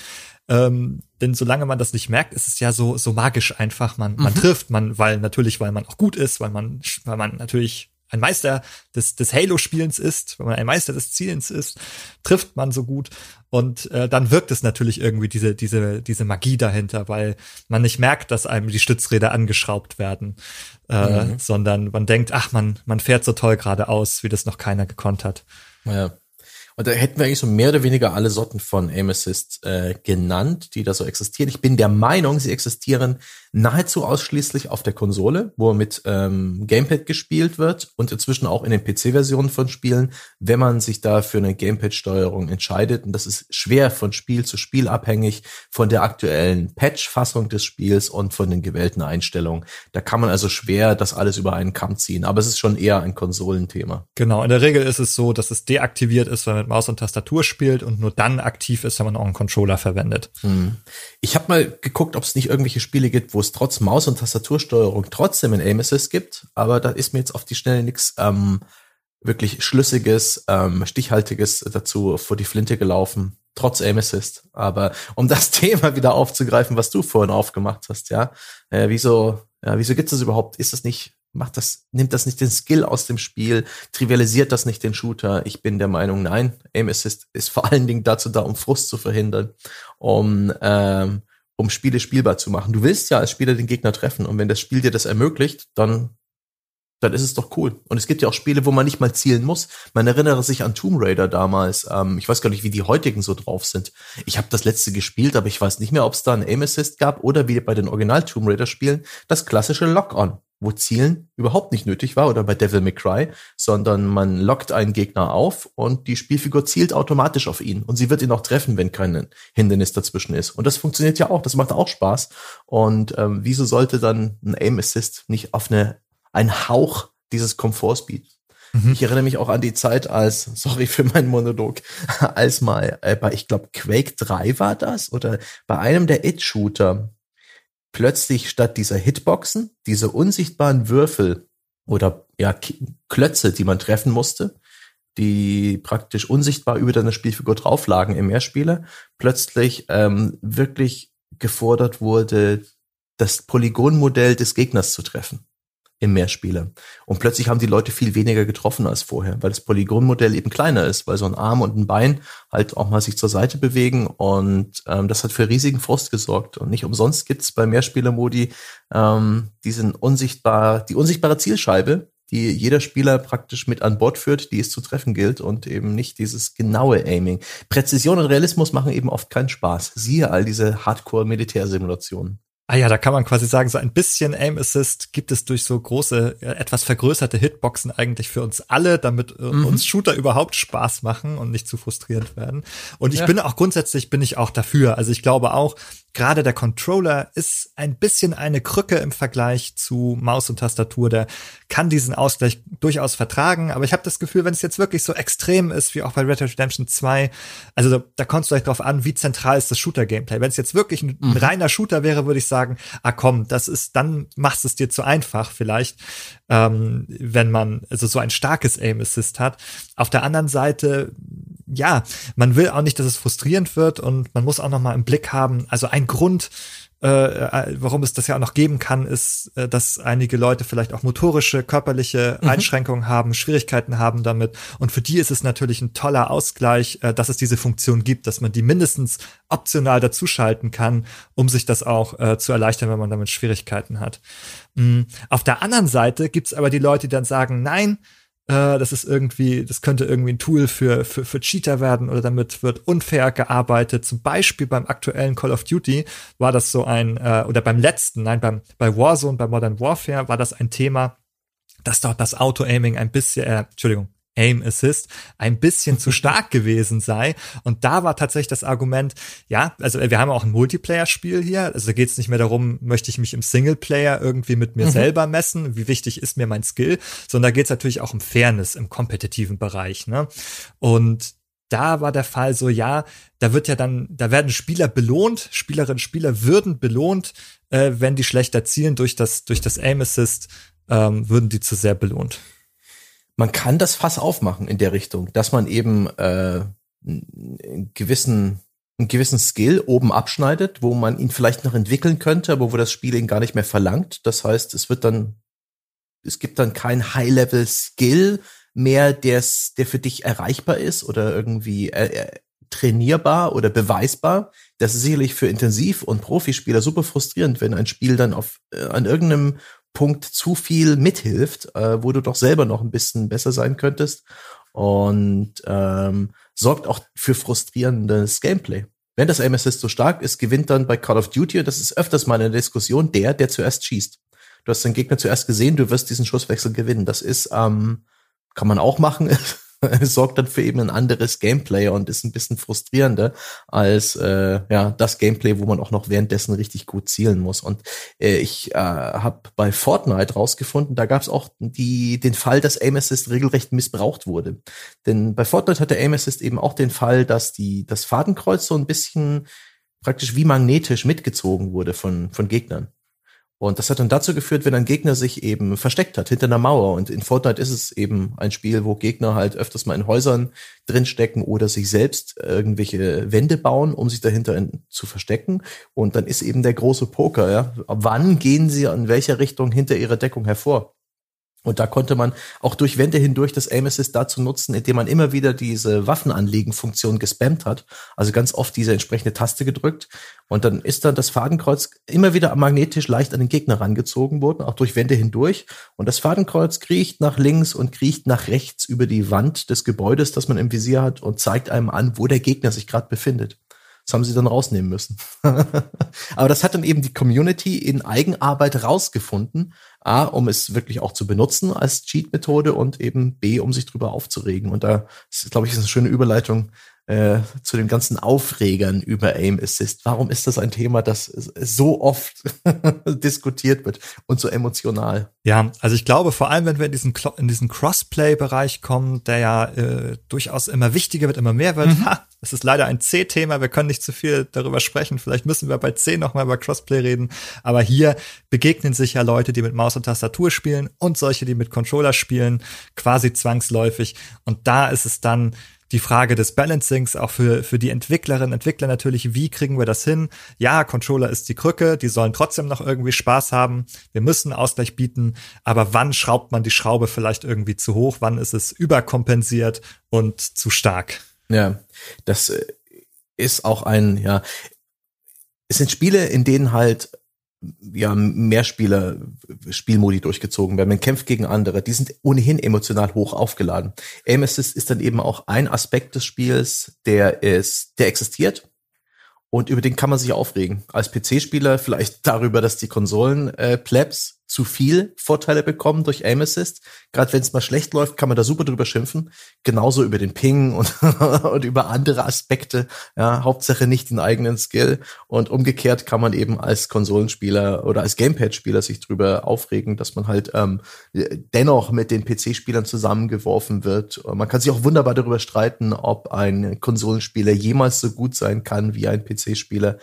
Ähm, denn solange man das nicht merkt, ist es ja so so magisch einfach. Man man mhm. trifft, man weil natürlich, weil man auch gut ist, weil man weil man natürlich ein Meister des, des Halo-Spielens ist, wenn man ein Meister des Zielens ist, trifft man so gut. Und äh, dann wirkt es natürlich irgendwie diese, diese, diese Magie dahinter, weil man nicht merkt, dass einem die Stützräder angeschraubt werden, äh, mhm. sondern man denkt, ach, man, man fährt so toll geradeaus, wie das noch keiner gekonnt hat. Ja. Und da hätten wir eigentlich so mehr oder weniger alle Sorten von Aim Assist äh, genannt, die da so existieren. Ich bin der Meinung, sie existieren nahezu ausschließlich auf der Konsole, wo mit ähm, Gamepad gespielt wird und inzwischen auch in den PC-Versionen von Spielen, wenn man sich da für eine Gamepad-Steuerung entscheidet. Und das ist schwer von Spiel zu Spiel abhängig von der aktuellen Patch-Fassung des Spiels und von den gewählten Einstellungen. Da kann man also schwer das alles über einen Kamm ziehen, aber es ist schon eher ein Konsolenthema. Genau, in der Regel ist es so, dass es deaktiviert ist, wenn man mit Maus und Tastatur spielt und nur dann aktiv ist, wenn man auch einen Controller verwendet. Hm. Ich habe mal geguckt, ob es nicht irgendwelche Spiele gibt, wo wo es trotz Maus- und Tastatursteuerung trotzdem ein Aim Assist gibt, aber da ist mir jetzt auf die Schnelle nichts ähm, wirklich Schlüssiges, ähm, Stichhaltiges dazu vor die Flinte gelaufen, trotz Aim Assist. Aber um das Thema wieder aufzugreifen, was du vorhin aufgemacht hast, ja, äh, wieso, ja, wieso gibt es überhaupt? Ist das nicht, macht das, nimmt das nicht den Skill aus dem Spiel, trivialisiert das nicht den Shooter? Ich bin der Meinung, nein, Aim Assist ist vor allen Dingen dazu da, um Frust zu verhindern, um ähm, um Spiele spielbar zu machen. Du willst ja als Spieler den Gegner treffen und wenn das Spiel dir das ermöglicht, dann dann ist es doch cool. Und es gibt ja auch Spiele, wo man nicht mal zielen muss. Man erinnere sich an Tomb Raider damals. Ähm, ich weiß gar nicht, wie die heutigen so drauf sind. Ich habe das letzte gespielt, aber ich weiß nicht mehr, ob es da einen Aim Assist gab oder wie bei den Original Tomb Raider Spielen das klassische Lock-on wo Zielen überhaupt nicht nötig war oder bei Devil May Cry, sondern man lockt einen Gegner auf und die Spielfigur zielt automatisch auf ihn und sie wird ihn auch treffen, wenn kein Hindernis dazwischen ist. Und das funktioniert ja auch, das macht auch Spaß. Und ähm, wieso sollte dann ein Aim Assist nicht auf eine ein Hauch dieses Komforts bieten? Mhm. Ich erinnere mich auch an die Zeit, als, sorry für meinen Monolog, als mal äh, bei, ich glaube, Quake 3 war das oder bei einem der It-Shooter plötzlich statt dieser Hitboxen diese unsichtbaren Würfel oder ja Klötze, die man treffen musste, die praktisch unsichtbar über deine Spielfigur drauflagen im Mehrspieler, plötzlich ähm, wirklich gefordert wurde, das Polygonmodell des Gegners zu treffen im Mehrspieler. Und plötzlich haben die Leute viel weniger getroffen als vorher, weil das Polygonmodell eben kleiner ist, weil so ein Arm und ein Bein halt auch mal sich zur Seite bewegen und ähm, das hat für riesigen Frust gesorgt. Und nicht umsonst gibt's bei Mehrspielermodi ähm, diesen unsichtbar, die unsichtbare Zielscheibe, die jeder Spieler praktisch mit an Bord führt, die es zu treffen gilt und eben nicht dieses genaue Aiming. Präzision und Realismus machen eben oft keinen Spaß. Siehe all diese Hardcore-Militärsimulationen. Ah ja, da kann man quasi sagen, so ein bisschen Aim Assist gibt es durch so große, etwas vergrößerte Hitboxen eigentlich für uns alle, damit äh, mhm. uns Shooter überhaupt Spaß machen und nicht zu frustrierend werden. Und ich ja. bin auch grundsätzlich bin ich auch dafür. Also ich glaube auch, gerade der Controller ist ein bisschen eine Krücke im Vergleich zu Maus und Tastatur. Der kann diesen Ausgleich durchaus vertragen, aber ich habe das Gefühl, wenn es jetzt wirklich so extrem ist, wie auch bei Red Dead Redemption 2, also da, da kommt es vielleicht drauf an, wie zentral ist das Shooter-Gameplay. Wenn es jetzt wirklich ein, ein, mhm. reiner Shooter wäre, würde ich sagen, ah komm, das ist, dann machst es dir zu einfach vielleicht, ähm, wenn man also so ein starkes Aim Assist hat. Auf der anderen Seite ja, man will auch nicht, dass es frustrierend wird und man muss auch noch mal im Blick haben, also ein Grund, äh, äh, warum es das ja auch noch geben kann, ist, äh, dass einige Leute vielleicht auch motorische, körperliche mhm. Einschränkungen haben, Schwierigkeiten haben damit. Und für die ist es natürlich ein toller Ausgleich, äh, dass es diese Funktion gibt, dass man die mindestens optional dazuschalten kann, um sich das auch äh, zu erleichtern, wenn man damit Schwierigkeiten hat. Mhm. Auf der anderen Seite gibt's aber die Leute, die dann sagen, nein, äh, das ist irgendwie, das könnte irgendwie ein Tool für, für, für Cheater werden oder damit wird unfair gearbeitet. Zum Beispiel beim aktuellen Call of Duty war das so ein, äh, oder beim letzten, nein, beim, bei Warzone, bei Modern Warfare war das ein Thema, dass dort das Auto-Aiming ein bisschen, äh, Entschuldigung, Aim Assist ein bisschen zu stark gewesen sei. Und da war tatsächlich das Argument, ja, also wir haben auch ein Multiplayer-Spiel hier. Also da geht es nicht mehr darum, möchte ich mich im Singleplayer irgendwie mit mir mhm. selber messen, wie wichtig ist mir mein Skill, sondern da geht es natürlich auch um Fairness im kompetitiven Bereich. Ne? Und da war der Fall so, ja, da wird ja dann, da werden Spieler belohnt, Spielerinnen, Spieler würden belohnt, äh, wenn die schlechter zielen durch das, durch das Aim Assist, ähm, würden die zu sehr belohnt man kann das Fass aufmachen in der Richtung, dass man eben äh, einen gewissen einen gewissen Skill oben abschneidet, wo man ihn vielleicht noch entwickeln könnte, aber wo das Spiel ihn gar nicht mehr verlangt. Das heißt, es wird dann, es gibt dann kein High-Level-Skill mehr, der's, der für dich erreichbar ist oder irgendwie äh, äh, trainierbar oder beweisbar. Das ist sicherlich für Intensiv- und Profispieler super frustrierend, wenn ein Spiel dann auf äh, an irgendeinem Punkt zu viel mithilft, äh, wo du doch selber noch ein bisschen besser sein könntest und ähm, sorgt auch für frustrierendes Gameplay. Wenn das Aim so stark ist, gewinnt dann bei Call of Duty, und das ist öfters mal eine Diskussion, der, der zuerst schießt. Du hast den Gegner zuerst gesehen, du wirst diesen Schusswechsel gewinnen. Das ist, ähm, kann man auch machen, sorgt dann für eben ein anderes Gameplay und ist ein bisschen frustrierender als äh, ja das Gameplay, wo man auch noch währenddessen richtig gut zielen muss. Und äh, ich äh, habe bei Fortnite rausgefunden, da gab es auch die den Fall, dass Aim Assist regelrecht missbraucht wurde. Denn bei Fortnite hatte Aim Assist eben auch den Fall, dass die das Fadenkreuz so ein bisschen praktisch wie magnetisch mitgezogen wurde von von Gegnern. Und das hat dann dazu geführt, wenn ein Gegner sich eben versteckt hat hinter einer Mauer. Und in Fortnite ist es eben ein Spiel, wo Gegner halt öfters mal in Häusern drinstecken oder sich selbst irgendwelche Wände bauen, um sich dahinter in, zu verstecken. Und dann ist eben der große Poker, ja. Wann gehen sie in welcher Richtung hinter ihrer Deckung hervor? Und da konnte man auch durch Wände hindurch das Aim Assist dazu nutzen, indem man immer wieder diese Waffenanlegen-Funktion gespammt hat. Also ganz oft diese entsprechende Taste gedrückt. Und dann ist dann das Fadenkreuz immer wieder magnetisch leicht an den Gegner rangezogen worden, auch durch Wände hindurch. Und das Fadenkreuz kriecht nach links und kriecht nach rechts über die Wand des Gebäudes, das man im Visier hat und zeigt einem an, wo der Gegner sich gerade befindet. Das haben sie dann rausnehmen müssen. Aber das hat dann eben die Community in Eigenarbeit rausgefunden. A, um es wirklich auch zu benutzen als Cheat-Methode und eben B, um sich drüber aufzuregen. Und da ist, glaube ich, ist eine schöne Überleitung äh, zu den ganzen Aufregern über Aim Assist. Warum ist das ein Thema, das so oft diskutiert wird und so emotional? Ja, also ich glaube vor allem, wenn wir in diesen, in diesen Crossplay-Bereich kommen, der ja äh, durchaus immer wichtiger wird, immer mehr wird. Mhm. Ha, es ist leider ein C-Thema, wir können nicht zu viel darüber sprechen. Vielleicht müssen wir bei C nochmal über Crossplay reden. Aber hier begegnen sich ja Leute, die mit Maus und Tastatur spielen und solche, die mit Controller spielen, quasi zwangsläufig. Und da ist es dann die Frage des Balancings auch für, für die Entwicklerinnen, Entwickler natürlich, wie kriegen wir das hin? Ja, Controller ist die Krücke, die sollen trotzdem noch irgendwie Spaß haben. Wir müssen Ausgleich bieten, aber wann schraubt man die Schraube vielleicht irgendwie zu hoch? Wann ist es überkompensiert und zu stark? Ja, das äh, ist auch ein, ja, es sind Spiele, in denen halt ja, Mehrspieler Spielmodi durchgezogen werden. Man kämpft gegen andere. Die sind ohnehin emotional hoch aufgeladen. Aim Assist ist dann eben auch ein Aspekt des Spiels, der ist, der existiert. Und über den kann man sich aufregen. Als PC-Spieler vielleicht darüber, dass die Konsolen äh, Plebs zu viel Vorteile bekommen durch Aim Assist. Gerade wenn es mal schlecht läuft, kann man da super drüber schimpfen. Genauso über den Ping und, und über andere Aspekte. Ja, Hauptsache nicht den eigenen Skill. Und umgekehrt kann man eben als Konsolenspieler oder als Gamepad-Spieler sich drüber aufregen, dass man halt ähm, dennoch mit den PC-Spielern zusammengeworfen wird. Man kann sich auch wunderbar darüber streiten, ob ein Konsolenspieler jemals so gut sein kann wie ein PC-Spieler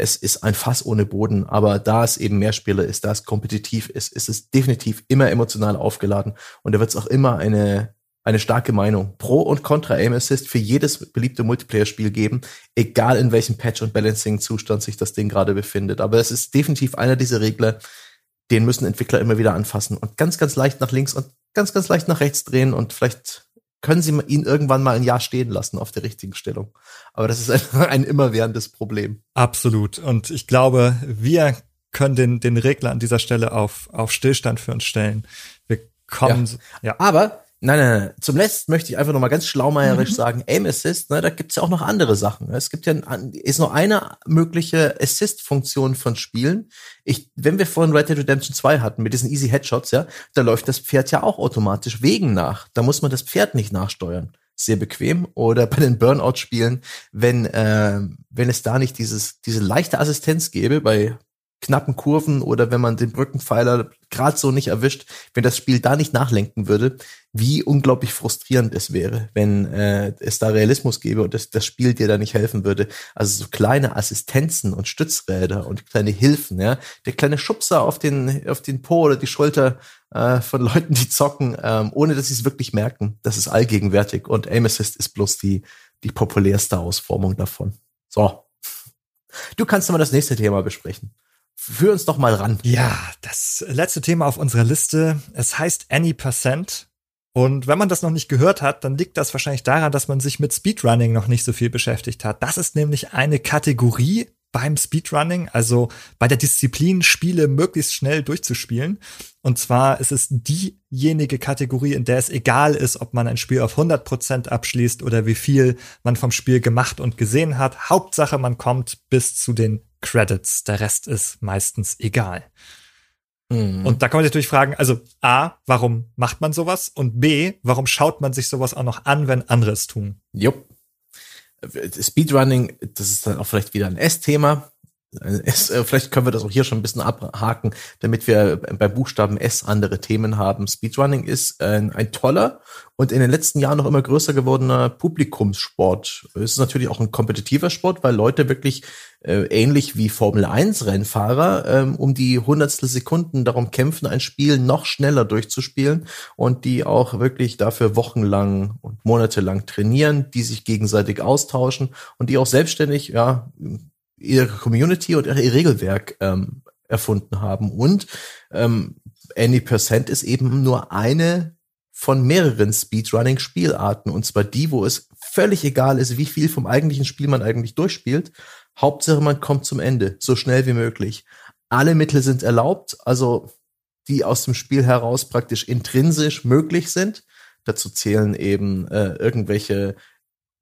es ist ein Fass ohne Boden, aber da es eben Mehrspieler ist, da es kompetitiv ist, ist es definitiv immer emotional aufgeladen und da wird es auch immer eine eine starke Meinung. Pro und Contra Aim Assist für jedes beliebte Multiplayer-Spiel geben, egal in welchem Patch- und Balancing-Zustand sich das Ding gerade befindet. Aber es ist definitiv einer dieser Regler, den müssen Entwickler immer wieder anfassen und ganz, ganz leicht nach links und ganz, ganz leicht nach rechts drehen und vielleicht können sie ihn irgendwann mal ein Jahr stehen lassen auf der richtigen Stellung. Aber das ist ein, ein immerwährendes Problem. Absolut. Und ich glaube, wir können den, den Regler an dieser Stelle auf, auf Stillstand für uns stellen. Wir kommen. Ja. ja. Aber Nein, nein, nein. Zum letzten möchte ich einfach noch mal ganz schlaumeierisch mhm. sagen, Aim Assist, ne, da gibt's ja auch noch andere Sachen. Es gibt ja ist nur eine mögliche Assist-Funktion von Spielen. Ich, wenn wir vorhin Red Dead Redemption 2 hatten mit diesen Easy Headshots, ja, da läuft das Pferd ja auch automatisch wegen nach. Da muss man das Pferd nicht nachsteuern. Sehr bequem. Oder bei den Burnout-Spielen, wenn äh, wenn es da nicht dieses diese leichte Assistenz gäbe bei knappen Kurven oder wenn man den Brückenpfeiler gerade so nicht erwischt, wenn das Spiel da nicht nachlenken würde, wie unglaublich frustrierend es wäre, wenn äh, es da Realismus gäbe und das, das Spiel dir da nicht helfen würde. Also so kleine Assistenzen und Stützräder und kleine Hilfen, ja, der kleine Schubser auf den auf den Po oder die Schulter äh, von Leuten, die zocken, ähm, ohne dass sie es wirklich merken. Das ist allgegenwärtig und Aim Assist ist bloß die die populärste Ausformung davon. So, du kannst mal das nächste Thema besprechen. Führ uns doch mal ran. Ja, das letzte Thema auf unserer Liste. Es heißt Any Percent. Und wenn man das noch nicht gehört hat, dann liegt das wahrscheinlich daran, dass man sich mit Speedrunning noch nicht so viel beschäftigt hat. Das ist nämlich eine Kategorie beim Speedrunning, also bei der Disziplin, Spiele möglichst schnell durchzuspielen. Und zwar ist es diejenige Kategorie, in der es egal ist, ob man ein Spiel auf 100 Prozent abschließt oder wie viel man vom Spiel gemacht und gesehen hat. Hauptsache, man kommt bis zu den Credits. Der Rest ist meistens egal. Mhm. Und da kann man sich natürlich fragen, also A, warum macht man sowas? Und B, warum schaut man sich sowas auch noch an, wenn andere es tun? Jupp. Speedrunning, das ist dann auch vielleicht wieder ein S-Thema. S, äh, vielleicht können wir das auch hier schon ein bisschen abhaken, damit wir beim Buchstaben S andere Themen haben. Speedrunning ist ein, ein toller und in den letzten Jahren noch immer größer gewordener Publikumssport. Es ist natürlich auch ein kompetitiver Sport, weil Leute wirklich äh, ähnlich wie Formel 1 Rennfahrer ähm, um die hundertstel Sekunden darum kämpfen, ein Spiel noch schneller durchzuspielen und die auch wirklich dafür wochenlang und monatelang trainieren, die sich gegenseitig austauschen und die auch selbstständig ja ihre Community und ihr Regelwerk ähm, erfunden haben. Und ähm, Any Percent ist eben nur eine von mehreren Speedrunning-Spielarten. Und zwar die, wo es völlig egal ist, wie viel vom eigentlichen Spiel man eigentlich durchspielt. Hauptsache, man kommt zum Ende, so schnell wie möglich. Alle Mittel sind erlaubt, also die aus dem Spiel heraus praktisch intrinsisch möglich sind. Dazu zählen eben äh, irgendwelche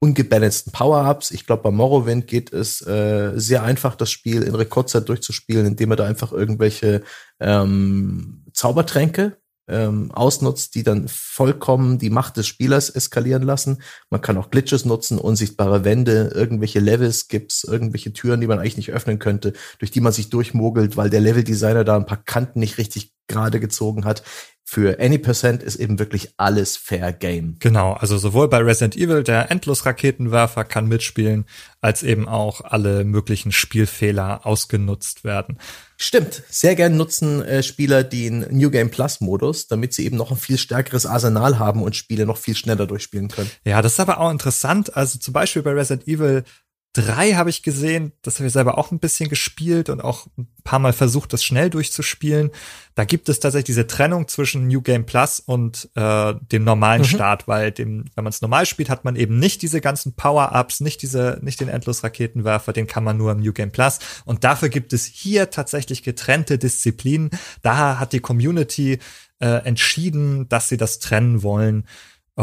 ungebalanceden Power-Ups. Ich glaube, bei Morrowind geht es äh, sehr einfach, das Spiel in Rekordzeit durchzuspielen, indem man da einfach irgendwelche ähm, Zaubertränke ähm, ausnutzt, die dann vollkommen die Macht des Spielers eskalieren lassen. Man kann auch Glitches nutzen, unsichtbare Wände, irgendwelche Levels gibt's, irgendwelche Türen, die man eigentlich nicht öffnen könnte, durch die man sich durchmogelt, weil der Leveldesigner da ein paar Kanten nicht richtig gerade gezogen hat für Any Percent ist eben wirklich alles Fair Game. Genau, also sowohl bei Resident Evil, der Endlos-Raketenwerfer kann mitspielen, als eben auch alle möglichen Spielfehler ausgenutzt werden. Stimmt, sehr gern nutzen äh, Spieler den New Game Plus Modus, damit sie eben noch ein viel stärkeres Arsenal haben und Spiele noch viel schneller durchspielen können. Ja, das ist aber auch interessant. Also zum Beispiel bei Resident Evil drei habe ich gesehen, das habe ich selber auch ein bisschen gespielt und auch ein paar Mal versucht, das schnell durchzuspielen. Da gibt es tatsächlich diese Trennung zwischen New Game Plus und äh, dem normalen mhm. Start, weil dem, wenn man es normal spielt, hat man eben nicht diese ganzen Power-Ups, nicht diese, nicht den Endlos-Raketenwerfer, den kann man nur im New Game Plus. Und dafür gibt es hier tatsächlich getrennte Disziplinen. Da hat die Community äh, entschieden, dass sie das trennen wollen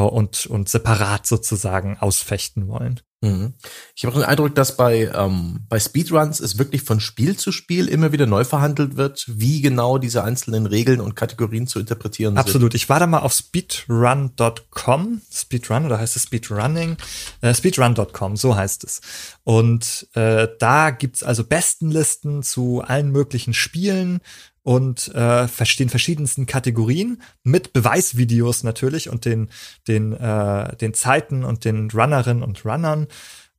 und, und separat sozusagen ausfechten wollen. Mhm. Ich habe den Eindruck, dass bei, ähm, bei Speedruns es wirklich von Spiel zu Spiel immer wieder neu verhandelt wird, wie genau diese einzelnen Regeln und Kategorien zu interpretieren Absolut. sind. Absolut. Ich war da mal auf speedrun.com, Speedrun oder heißt es Speedrunning? Äh, speedrun.com, so heißt es. Und äh, da gibt's also Bestenlisten zu allen möglichen Spielen und äh, den verschiedensten Kategorien mit Beweisvideos natürlich und den den äh, den Zeiten und den Runnerinnen und Runnern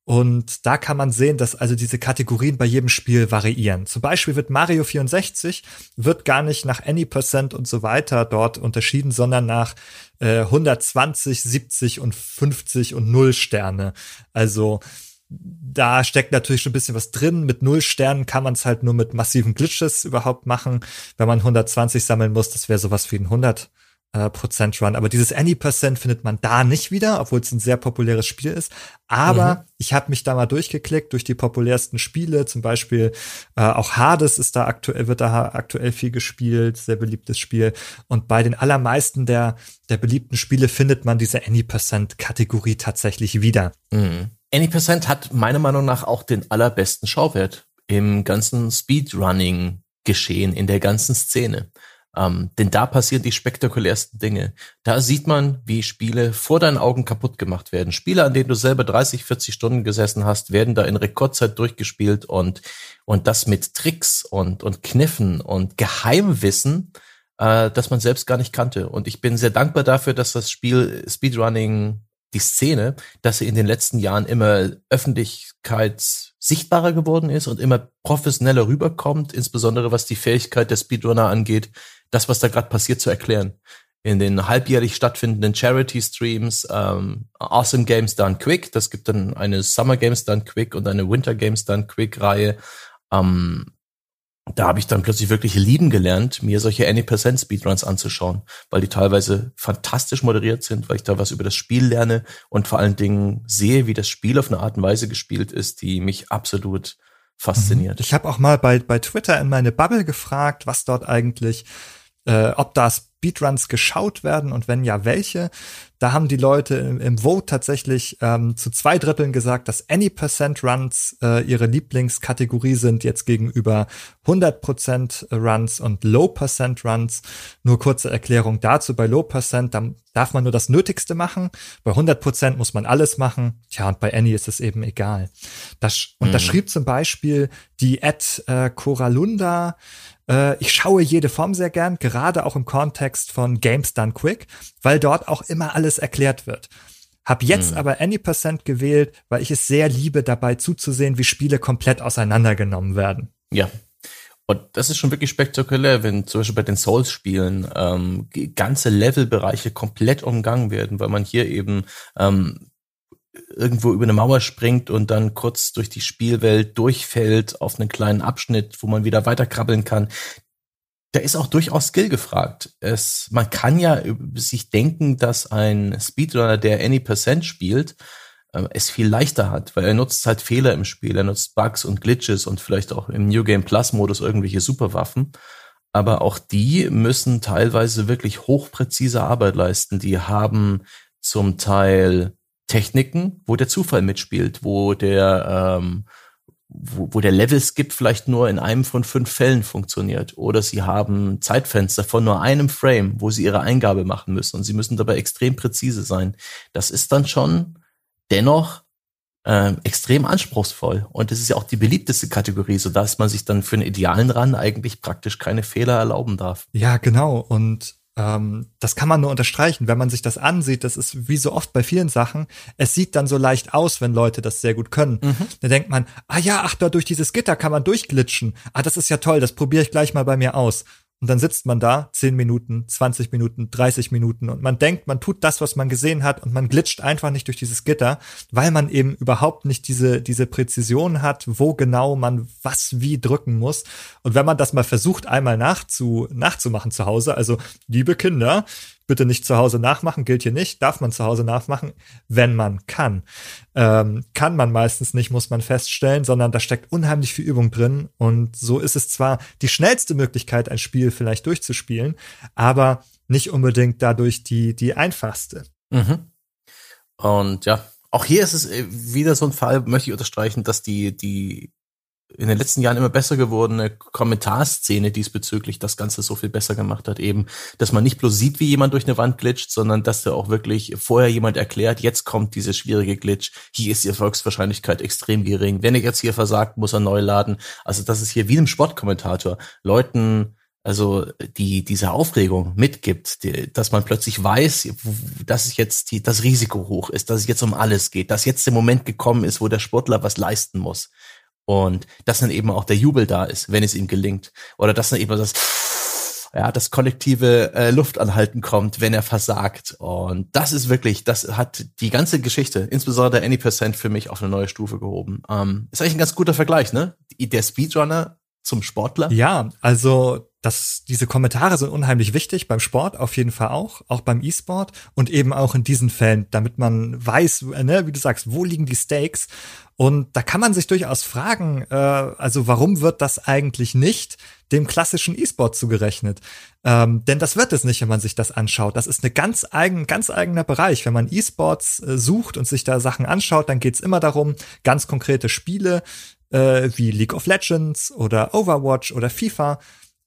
Und da kann man sehen, dass also diese Kategorien bei jedem Spiel variieren. Zum Beispiel wird Mario 64 wird gar nicht nach Any Percent und so weiter dort unterschieden, sondern nach äh, 120, 70 und 50 und 0 Sterne. Also da steckt natürlich schon ein bisschen was drin. Mit null Sternen kann man es halt nur mit massiven Glitches überhaupt machen. Wenn man 120 sammeln muss, das wäre sowas wie ein 100 äh, Prozent Run. Aber dieses Any Percent findet man da nicht wieder, obwohl es ein sehr populäres Spiel ist. Aber mhm. ich habe mich da mal durchgeklickt durch die populärsten Spiele, zum Beispiel äh, auch Hades ist da aktuell, wird da aktuell viel gespielt, sehr beliebtes Spiel. Und bei den allermeisten der, der beliebten Spiele findet man diese Any Percent Kategorie tatsächlich wieder. Mhm. Any Percent hat meiner Meinung nach auch den allerbesten Schauwert im ganzen Speedrunning Geschehen, in der ganzen Szene. Ähm, denn da passieren die spektakulärsten Dinge. Da sieht man, wie Spiele vor deinen Augen kaputt gemacht werden. Spiele, an denen du selber 30, 40 Stunden gesessen hast, werden da in Rekordzeit durchgespielt und, und das mit Tricks und, und Kniffen und Geheimwissen, äh, das man selbst gar nicht kannte. Und ich bin sehr dankbar dafür, dass das Spiel Speedrunning die Szene, dass sie in den letzten Jahren immer öffentlichkeitssichtbarer geworden ist und immer professioneller rüberkommt, insbesondere was die Fähigkeit der Speedrunner angeht, das, was da gerade passiert, zu erklären. In den halbjährlich stattfindenden Charity-Streams ähm, Awesome Games Done Quick, das gibt dann eine Summer Games Done Quick und eine Winter Games Done Quick-Reihe. Ähm, da habe ich dann plötzlich wirklich lieben gelernt, mir solche Any% Speedruns anzuschauen, weil die teilweise fantastisch moderiert sind, weil ich da was über das Spiel lerne und vor allen Dingen sehe, wie das Spiel auf eine Art und Weise gespielt ist, die mich absolut fasziniert. Ich habe auch mal bei, bei Twitter in meine Bubble gefragt, was dort eigentlich, äh, ob das Speedruns geschaut werden und wenn ja, welche. Da haben die Leute im, im Vote tatsächlich ähm, zu zwei Dritteln gesagt, dass Any Percent Runs äh, ihre Lieblingskategorie sind, jetzt gegenüber 100% Runs und Low Percent Runs. Nur kurze Erklärung dazu. Bei Low Percent, dann darf man nur das Nötigste machen. Bei 100% muss man alles machen. Tja, und bei Any ist es eben egal. Das, und mhm. da schrieb zum Beispiel die Ed äh, Coralunda, äh, ich schaue jede Form sehr gern, gerade auch im Kontext von Games Done Quick, weil dort auch immer alles erklärt wird. Hab jetzt hm. aber Any Percent gewählt, weil ich es sehr liebe, dabei zuzusehen, wie Spiele komplett auseinandergenommen werden. Ja. Und das ist schon wirklich spektakulär, wenn zum Beispiel bei den Souls-Spielen ähm, ganze Levelbereiche komplett umgangen werden, weil man hier eben ähm, irgendwo über eine Mauer springt und dann kurz durch die Spielwelt durchfällt auf einen kleinen Abschnitt, wo man wieder weiterkrabbeln kann. Da ist auch durchaus Skill gefragt. Es, man kann ja sich denken, dass ein Speedrunner, der Any Percent spielt, äh, es viel leichter hat, weil er nutzt halt Fehler im Spiel, er nutzt Bugs und Glitches und vielleicht auch im New Game Plus Modus irgendwelche Superwaffen. Aber auch die müssen teilweise wirklich hochpräzise Arbeit leisten. Die haben zum Teil Techniken, wo der Zufall mitspielt, wo der ähm, wo, wo der Level-Skip vielleicht nur in einem von fünf Fällen funktioniert. Oder sie haben Zeitfenster von nur einem Frame, wo sie ihre Eingabe machen müssen. Und sie müssen dabei extrem präzise sein. Das ist dann schon dennoch äh, extrem anspruchsvoll. Und das ist ja auch die beliebteste Kategorie, so dass man sich dann für einen idealen Run eigentlich praktisch keine Fehler erlauben darf. Ja, genau. Und ähm, das kann man nur unterstreichen, wenn man sich das ansieht. Das ist wie so oft bei vielen Sachen. Es sieht dann so leicht aus, wenn Leute das sehr gut können. Mhm. Dann denkt man, ah ja, ach, da durch dieses Gitter kann man durchglitschen. Ah, das ist ja toll, das probiere ich gleich mal bei mir aus. Und dann sitzt man da 10 Minuten, 20 Minuten, 30 Minuten und man denkt, man tut das, was man gesehen hat und man glitscht einfach nicht durch dieses Gitter, weil man eben überhaupt nicht diese, diese Präzision hat, wo genau man was wie drücken muss. Und wenn man das mal versucht, einmal nachzu, nachzumachen zu Hause, also liebe Kinder, bitte nicht zu Hause nachmachen, gilt hier nicht, darf man zu Hause nachmachen, wenn man kann. Ähm, kann man meistens nicht, muss man feststellen, sondern da steckt unheimlich viel Übung drin. Und so ist es zwar die schnellste Möglichkeit, ein Spiel vielleicht durchzuspielen, aber nicht unbedingt dadurch die, die einfachste. Mhm. Und ja, auch hier ist es äh, wieder so ein Fall, möchte ich unterstreichen, dass die, die in den letzten Jahren immer besser gewordene Kommentarszene diesbezüglich das Ganze so viel besser gemacht hat. Eben, dass man nicht bloß sieht, wie jemand durch eine Wand glitscht, sondern dass da auch wirklich vorher jemand erklärt, jetzt kommt diese schwierige Glitch, hier ist die Erfolgswahrscheinlichkeit extrem gering. Wenn er jetzt hier versagt, muss er neu laden. Also das ist hier wie einem Sportkommentator Leuten also die diese Aufregung mitgibt, die, dass man plötzlich weiß, dass jetzt die, das Risiko hoch ist, dass es jetzt um alles geht, dass jetzt der Moment gekommen ist, wo der Sportler was leisten muss und dass dann eben auch der Jubel da ist, wenn es ihm gelingt oder dass dann eben das ja, das kollektive äh, Luftanhalten kommt, wenn er versagt. Und das ist wirklich, das hat die ganze Geschichte, insbesondere der Any Percent, für mich auf eine neue Stufe gehoben. Ähm, ist eigentlich ein ganz guter Vergleich, ne? Der Speedrunner zum Sportler. Ja, also das, diese Kommentare sind unheimlich wichtig, beim Sport auf jeden Fall auch, auch beim E-Sport und eben auch in diesen Fällen, damit man weiß, ne, wie du sagst, wo liegen die Stakes. Und da kann man sich durchaus fragen, äh, also warum wird das eigentlich nicht dem klassischen E-Sport zugerechnet? Ähm, denn das wird es nicht, wenn man sich das anschaut. Das ist eine ganz eigen, ganz eigener Bereich. Wenn man E-Sports äh, sucht und sich da Sachen anschaut, dann geht's immer darum, ganz konkrete Spiele äh, wie League of Legends oder Overwatch oder FIFA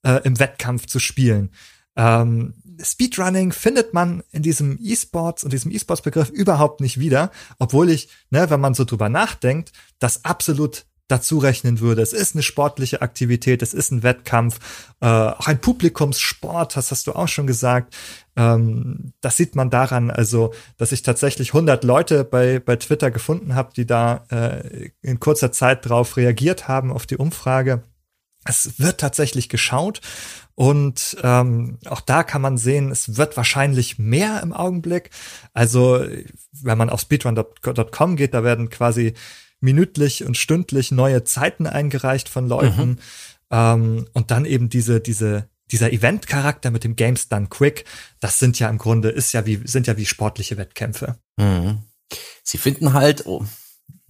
äh, im Wettkampf zu spielen. Ähm, Speedrunning findet man in diesem E-Sports und diesem E-Sports-Begriff überhaupt nicht wieder, obwohl ich, ne, wenn man so drüber nachdenkt, das absolut dazu rechnen würde. Es ist eine sportliche Aktivität, es ist ein Wettkampf, äh, auch ein Publikumssport, das hast du auch schon gesagt. Ähm, das sieht man daran, also, dass ich tatsächlich 100 Leute bei, bei Twitter gefunden habe, die da äh, in kurzer Zeit drauf reagiert haben auf die Umfrage. Es wird tatsächlich geschaut und ähm, auch da kann man sehen, es wird wahrscheinlich mehr im Augenblick. Also wenn man auf speedrun.com geht, da werden quasi minütlich und stündlich neue Zeiten eingereicht von Leuten. Mhm. Ähm, und dann eben diese, diese, dieser Event-Charakter mit dem Games Done Quick, das sind ja im Grunde, ist ja wie, sind ja wie sportliche Wettkämpfe. Mhm. Sie finden halt, oh,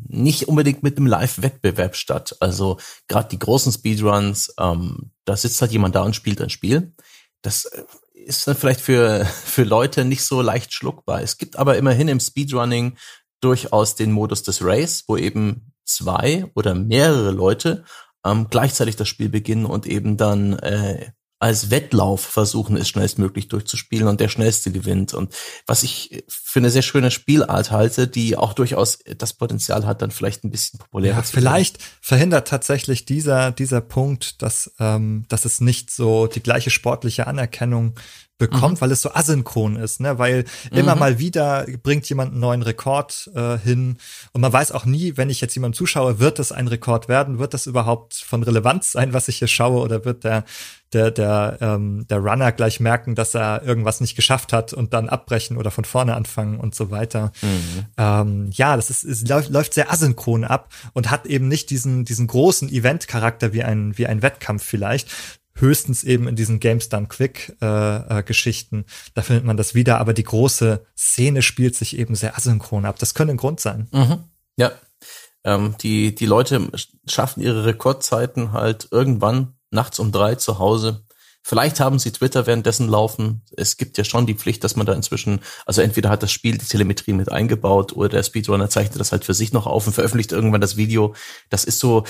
nicht unbedingt mit einem Live-Wettbewerb statt. Also gerade die großen Speedruns, ähm, da sitzt halt jemand da und spielt ein Spiel. Das äh, ist dann vielleicht für, für Leute nicht so leicht schluckbar. Es gibt aber immerhin im Speedrunning durchaus den Modus des Race, wo eben zwei oder mehrere Leute ähm, gleichzeitig das Spiel beginnen und eben dann äh, als Wettlauf versuchen, es schnellstmöglich durchzuspielen und der schnellste gewinnt. Und was ich für eine sehr schöne Spielart halte, die auch durchaus das Potenzial hat, dann vielleicht ein bisschen populärer ja, zu werden. Vielleicht verhindert tatsächlich dieser, dieser Punkt, dass, ähm, dass es nicht so die gleiche sportliche Anerkennung bekommt, mhm. weil es so asynchron ist, ne? Weil mhm. immer mal wieder bringt jemand einen neuen Rekord äh, hin und man weiß auch nie, wenn ich jetzt jemandem zuschaue, wird das ein Rekord werden, wird das überhaupt von Relevanz sein, was ich hier schaue, oder wird der der der ähm, der Runner gleich merken, dass er irgendwas nicht geschafft hat und dann abbrechen oder von vorne anfangen und so weiter. Mhm. Ähm, ja, das ist es läuft, läuft sehr asynchron ab und hat eben nicht diesen diesen großen Event-Charakter wie ein wie ein Wettkampf vielleicht, höchstens eben in diesen Games Done Quick äh, äh, Geschichten. Da findet man das wieder, aber die große Szene spielt sich eben sehr asynchron ab. Das könnte ein Grund sein. Mhm. Ja. Ähm, die, die Leute schaffen ihre Rekordzeiten halt irgendwann nachts um drei zu Hause. Vielleicht haben sie Twitter währenddessen laufen. Es gibt ja schon die Pflicht, dass man da inzwischen, also entweder hat das Spiel die Telemetrie mit eingebaut oder der Speedrunner zeichnet das halt für sich noch auf und veröffentlicht irgendwann das Video. Das ist so,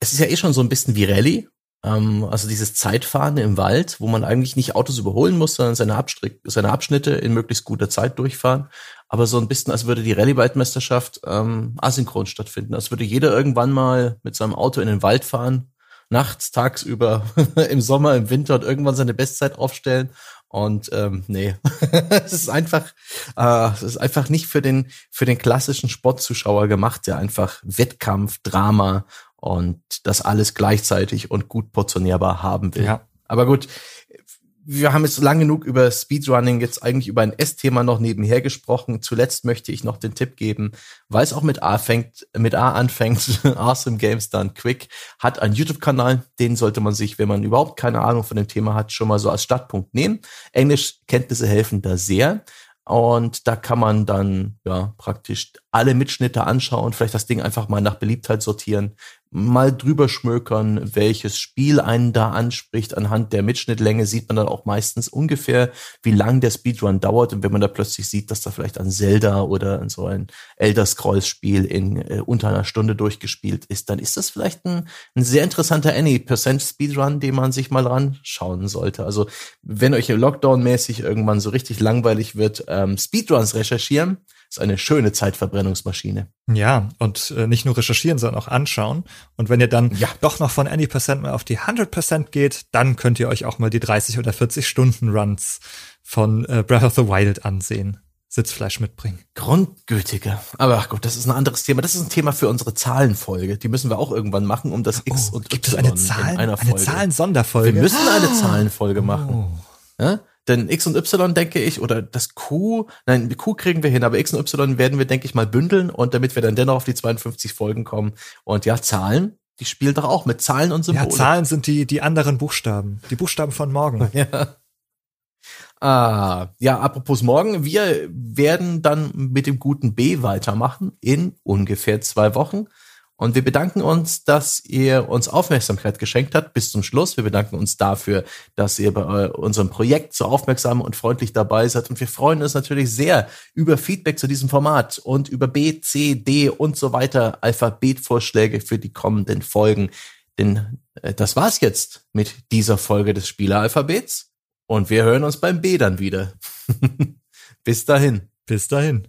es ist ja eh schon so ein bisschen wie Rallye, ähm, also dieses Zeitfahren im Wald, wo man eigentlich nicht Autos überholen muss, sondern seine, Abstrick, seine Abschnitte in möglichst guter Zeit durchfahren. Aber so ein bisschen, als würde die Rallye-Weltmeisterschaft ähm, asynchron stattfinden. Als würde jeder irgendwann mal mit seinem Auto in den Wald fahren, nachts, tagsüber, im Sommer, im Winter und irgendwann seine Bestzeit aufstellen. Und ähm, nee, es ist einfach, äh, es ist einfach nicht für den für den klassischen Sportzuschauer gemacht, der einfach Wettkampf, Drama und das alles gleichzeitig und gut portionierbar haben will. Ja. Aber gut, wir haben jetzt lang genug über Speedrunning, jetzt eigentlich über ein S-Thema noch nebenher gesprochen. Zuletzt möchte ich noch den Tipp geben, weil es auch mit A fängt, mit A anfängt, Awesome Games Done Quick, hat einen YouTube-Kanal, den sollte man sich, wenn man überhaupt keine Ahnung von dem Thema hat, schon mal so als Startpunkt nehmen. Englischkenntnisse helfen da sehr. Und da kann man dann ja praktisch alle Mitschnitte anschauen, vielleicht das Ding einfach mal nach Beliebtheit sortieren, mal drüber schmökern, welches Spiel einen da anspricht. Anhand der Mitschnittlänge sieht man dann auch meistens ungefähr, wie lang der Speedrun dauert. Und wenn man da plötzlich sieht, dass da vielleicht ein Zelda oder so ein Elder Scrolls Spiel in äh, unter einer Stunde durchgespielt ist, dann ist das vielleicht ein, ein sehr interessanter Any Percent Speedrun, den man sich mal ranschauen sollte. Also wenn euch Lockdown-mäßig irgendwann so richtig langweilig wird, ähm, Speedruns recherchieren ist eine schöne Zeitverbrennungsmaschine. Ja, und äh, nicht nur recherchieren, sondern auch anschauen. Und wenn ihr dann ja. doch noch von Any Percent mal auf die 100% geht, dann könnt ihr euch auch mal die 30 oder 40 Stunden Runs von äh, Breath of the Wild ansehen. Sitzfleisch mitbringen. Grundgültiger. Aber ach gut, das ist ein anderes Thema. Das ist ein Thema für unsere Zahlenfolge. Die müssen wir auch irgendwann machen, um das X oh, und gibt Y es eine Zahlen, in einer Folge. Eine Zahlensonderfolge. Wir müssen eine Zahlenfolge machen. Oh. Ja? Denn X und Y, denke ich, oder das Q, nein, Q kriegen wir hin, aber X und Y werden wir, denke ich, mal bündeln und damit wir dann dennoch auf die 52 Folgen kommen. Und ja, Zahlen, die spielen doch auch mit Zahlen und Symbolen. Ja, Zahlen sind die, die anderen Buchstaben. Die Buchstaben von morgen. Ja. Ah, ja, apropos morgen, wir werden dann mit dem guten B weitermachen in ungefähr zwei Wochen. Und wir bedanken uns, dass ihr uns Aufmerksamkeit geschenkt habt bis zum Schluss. Wir bedanken uns dafür, dass ihr bei unserem Projekt so aufmerksam und freundlich dabei seid. Und wir freuen uns natürlich sehr über Feedback zu diesem Format und über B, C, D und so weiter Alphabetvorschläge für die kommenden Folgen. Denn äh, das war's jetzt mit dieser Folge des Spieleralphabets. Und wir hören uns beim B dann wieder. Bis dahin. Bis dahin.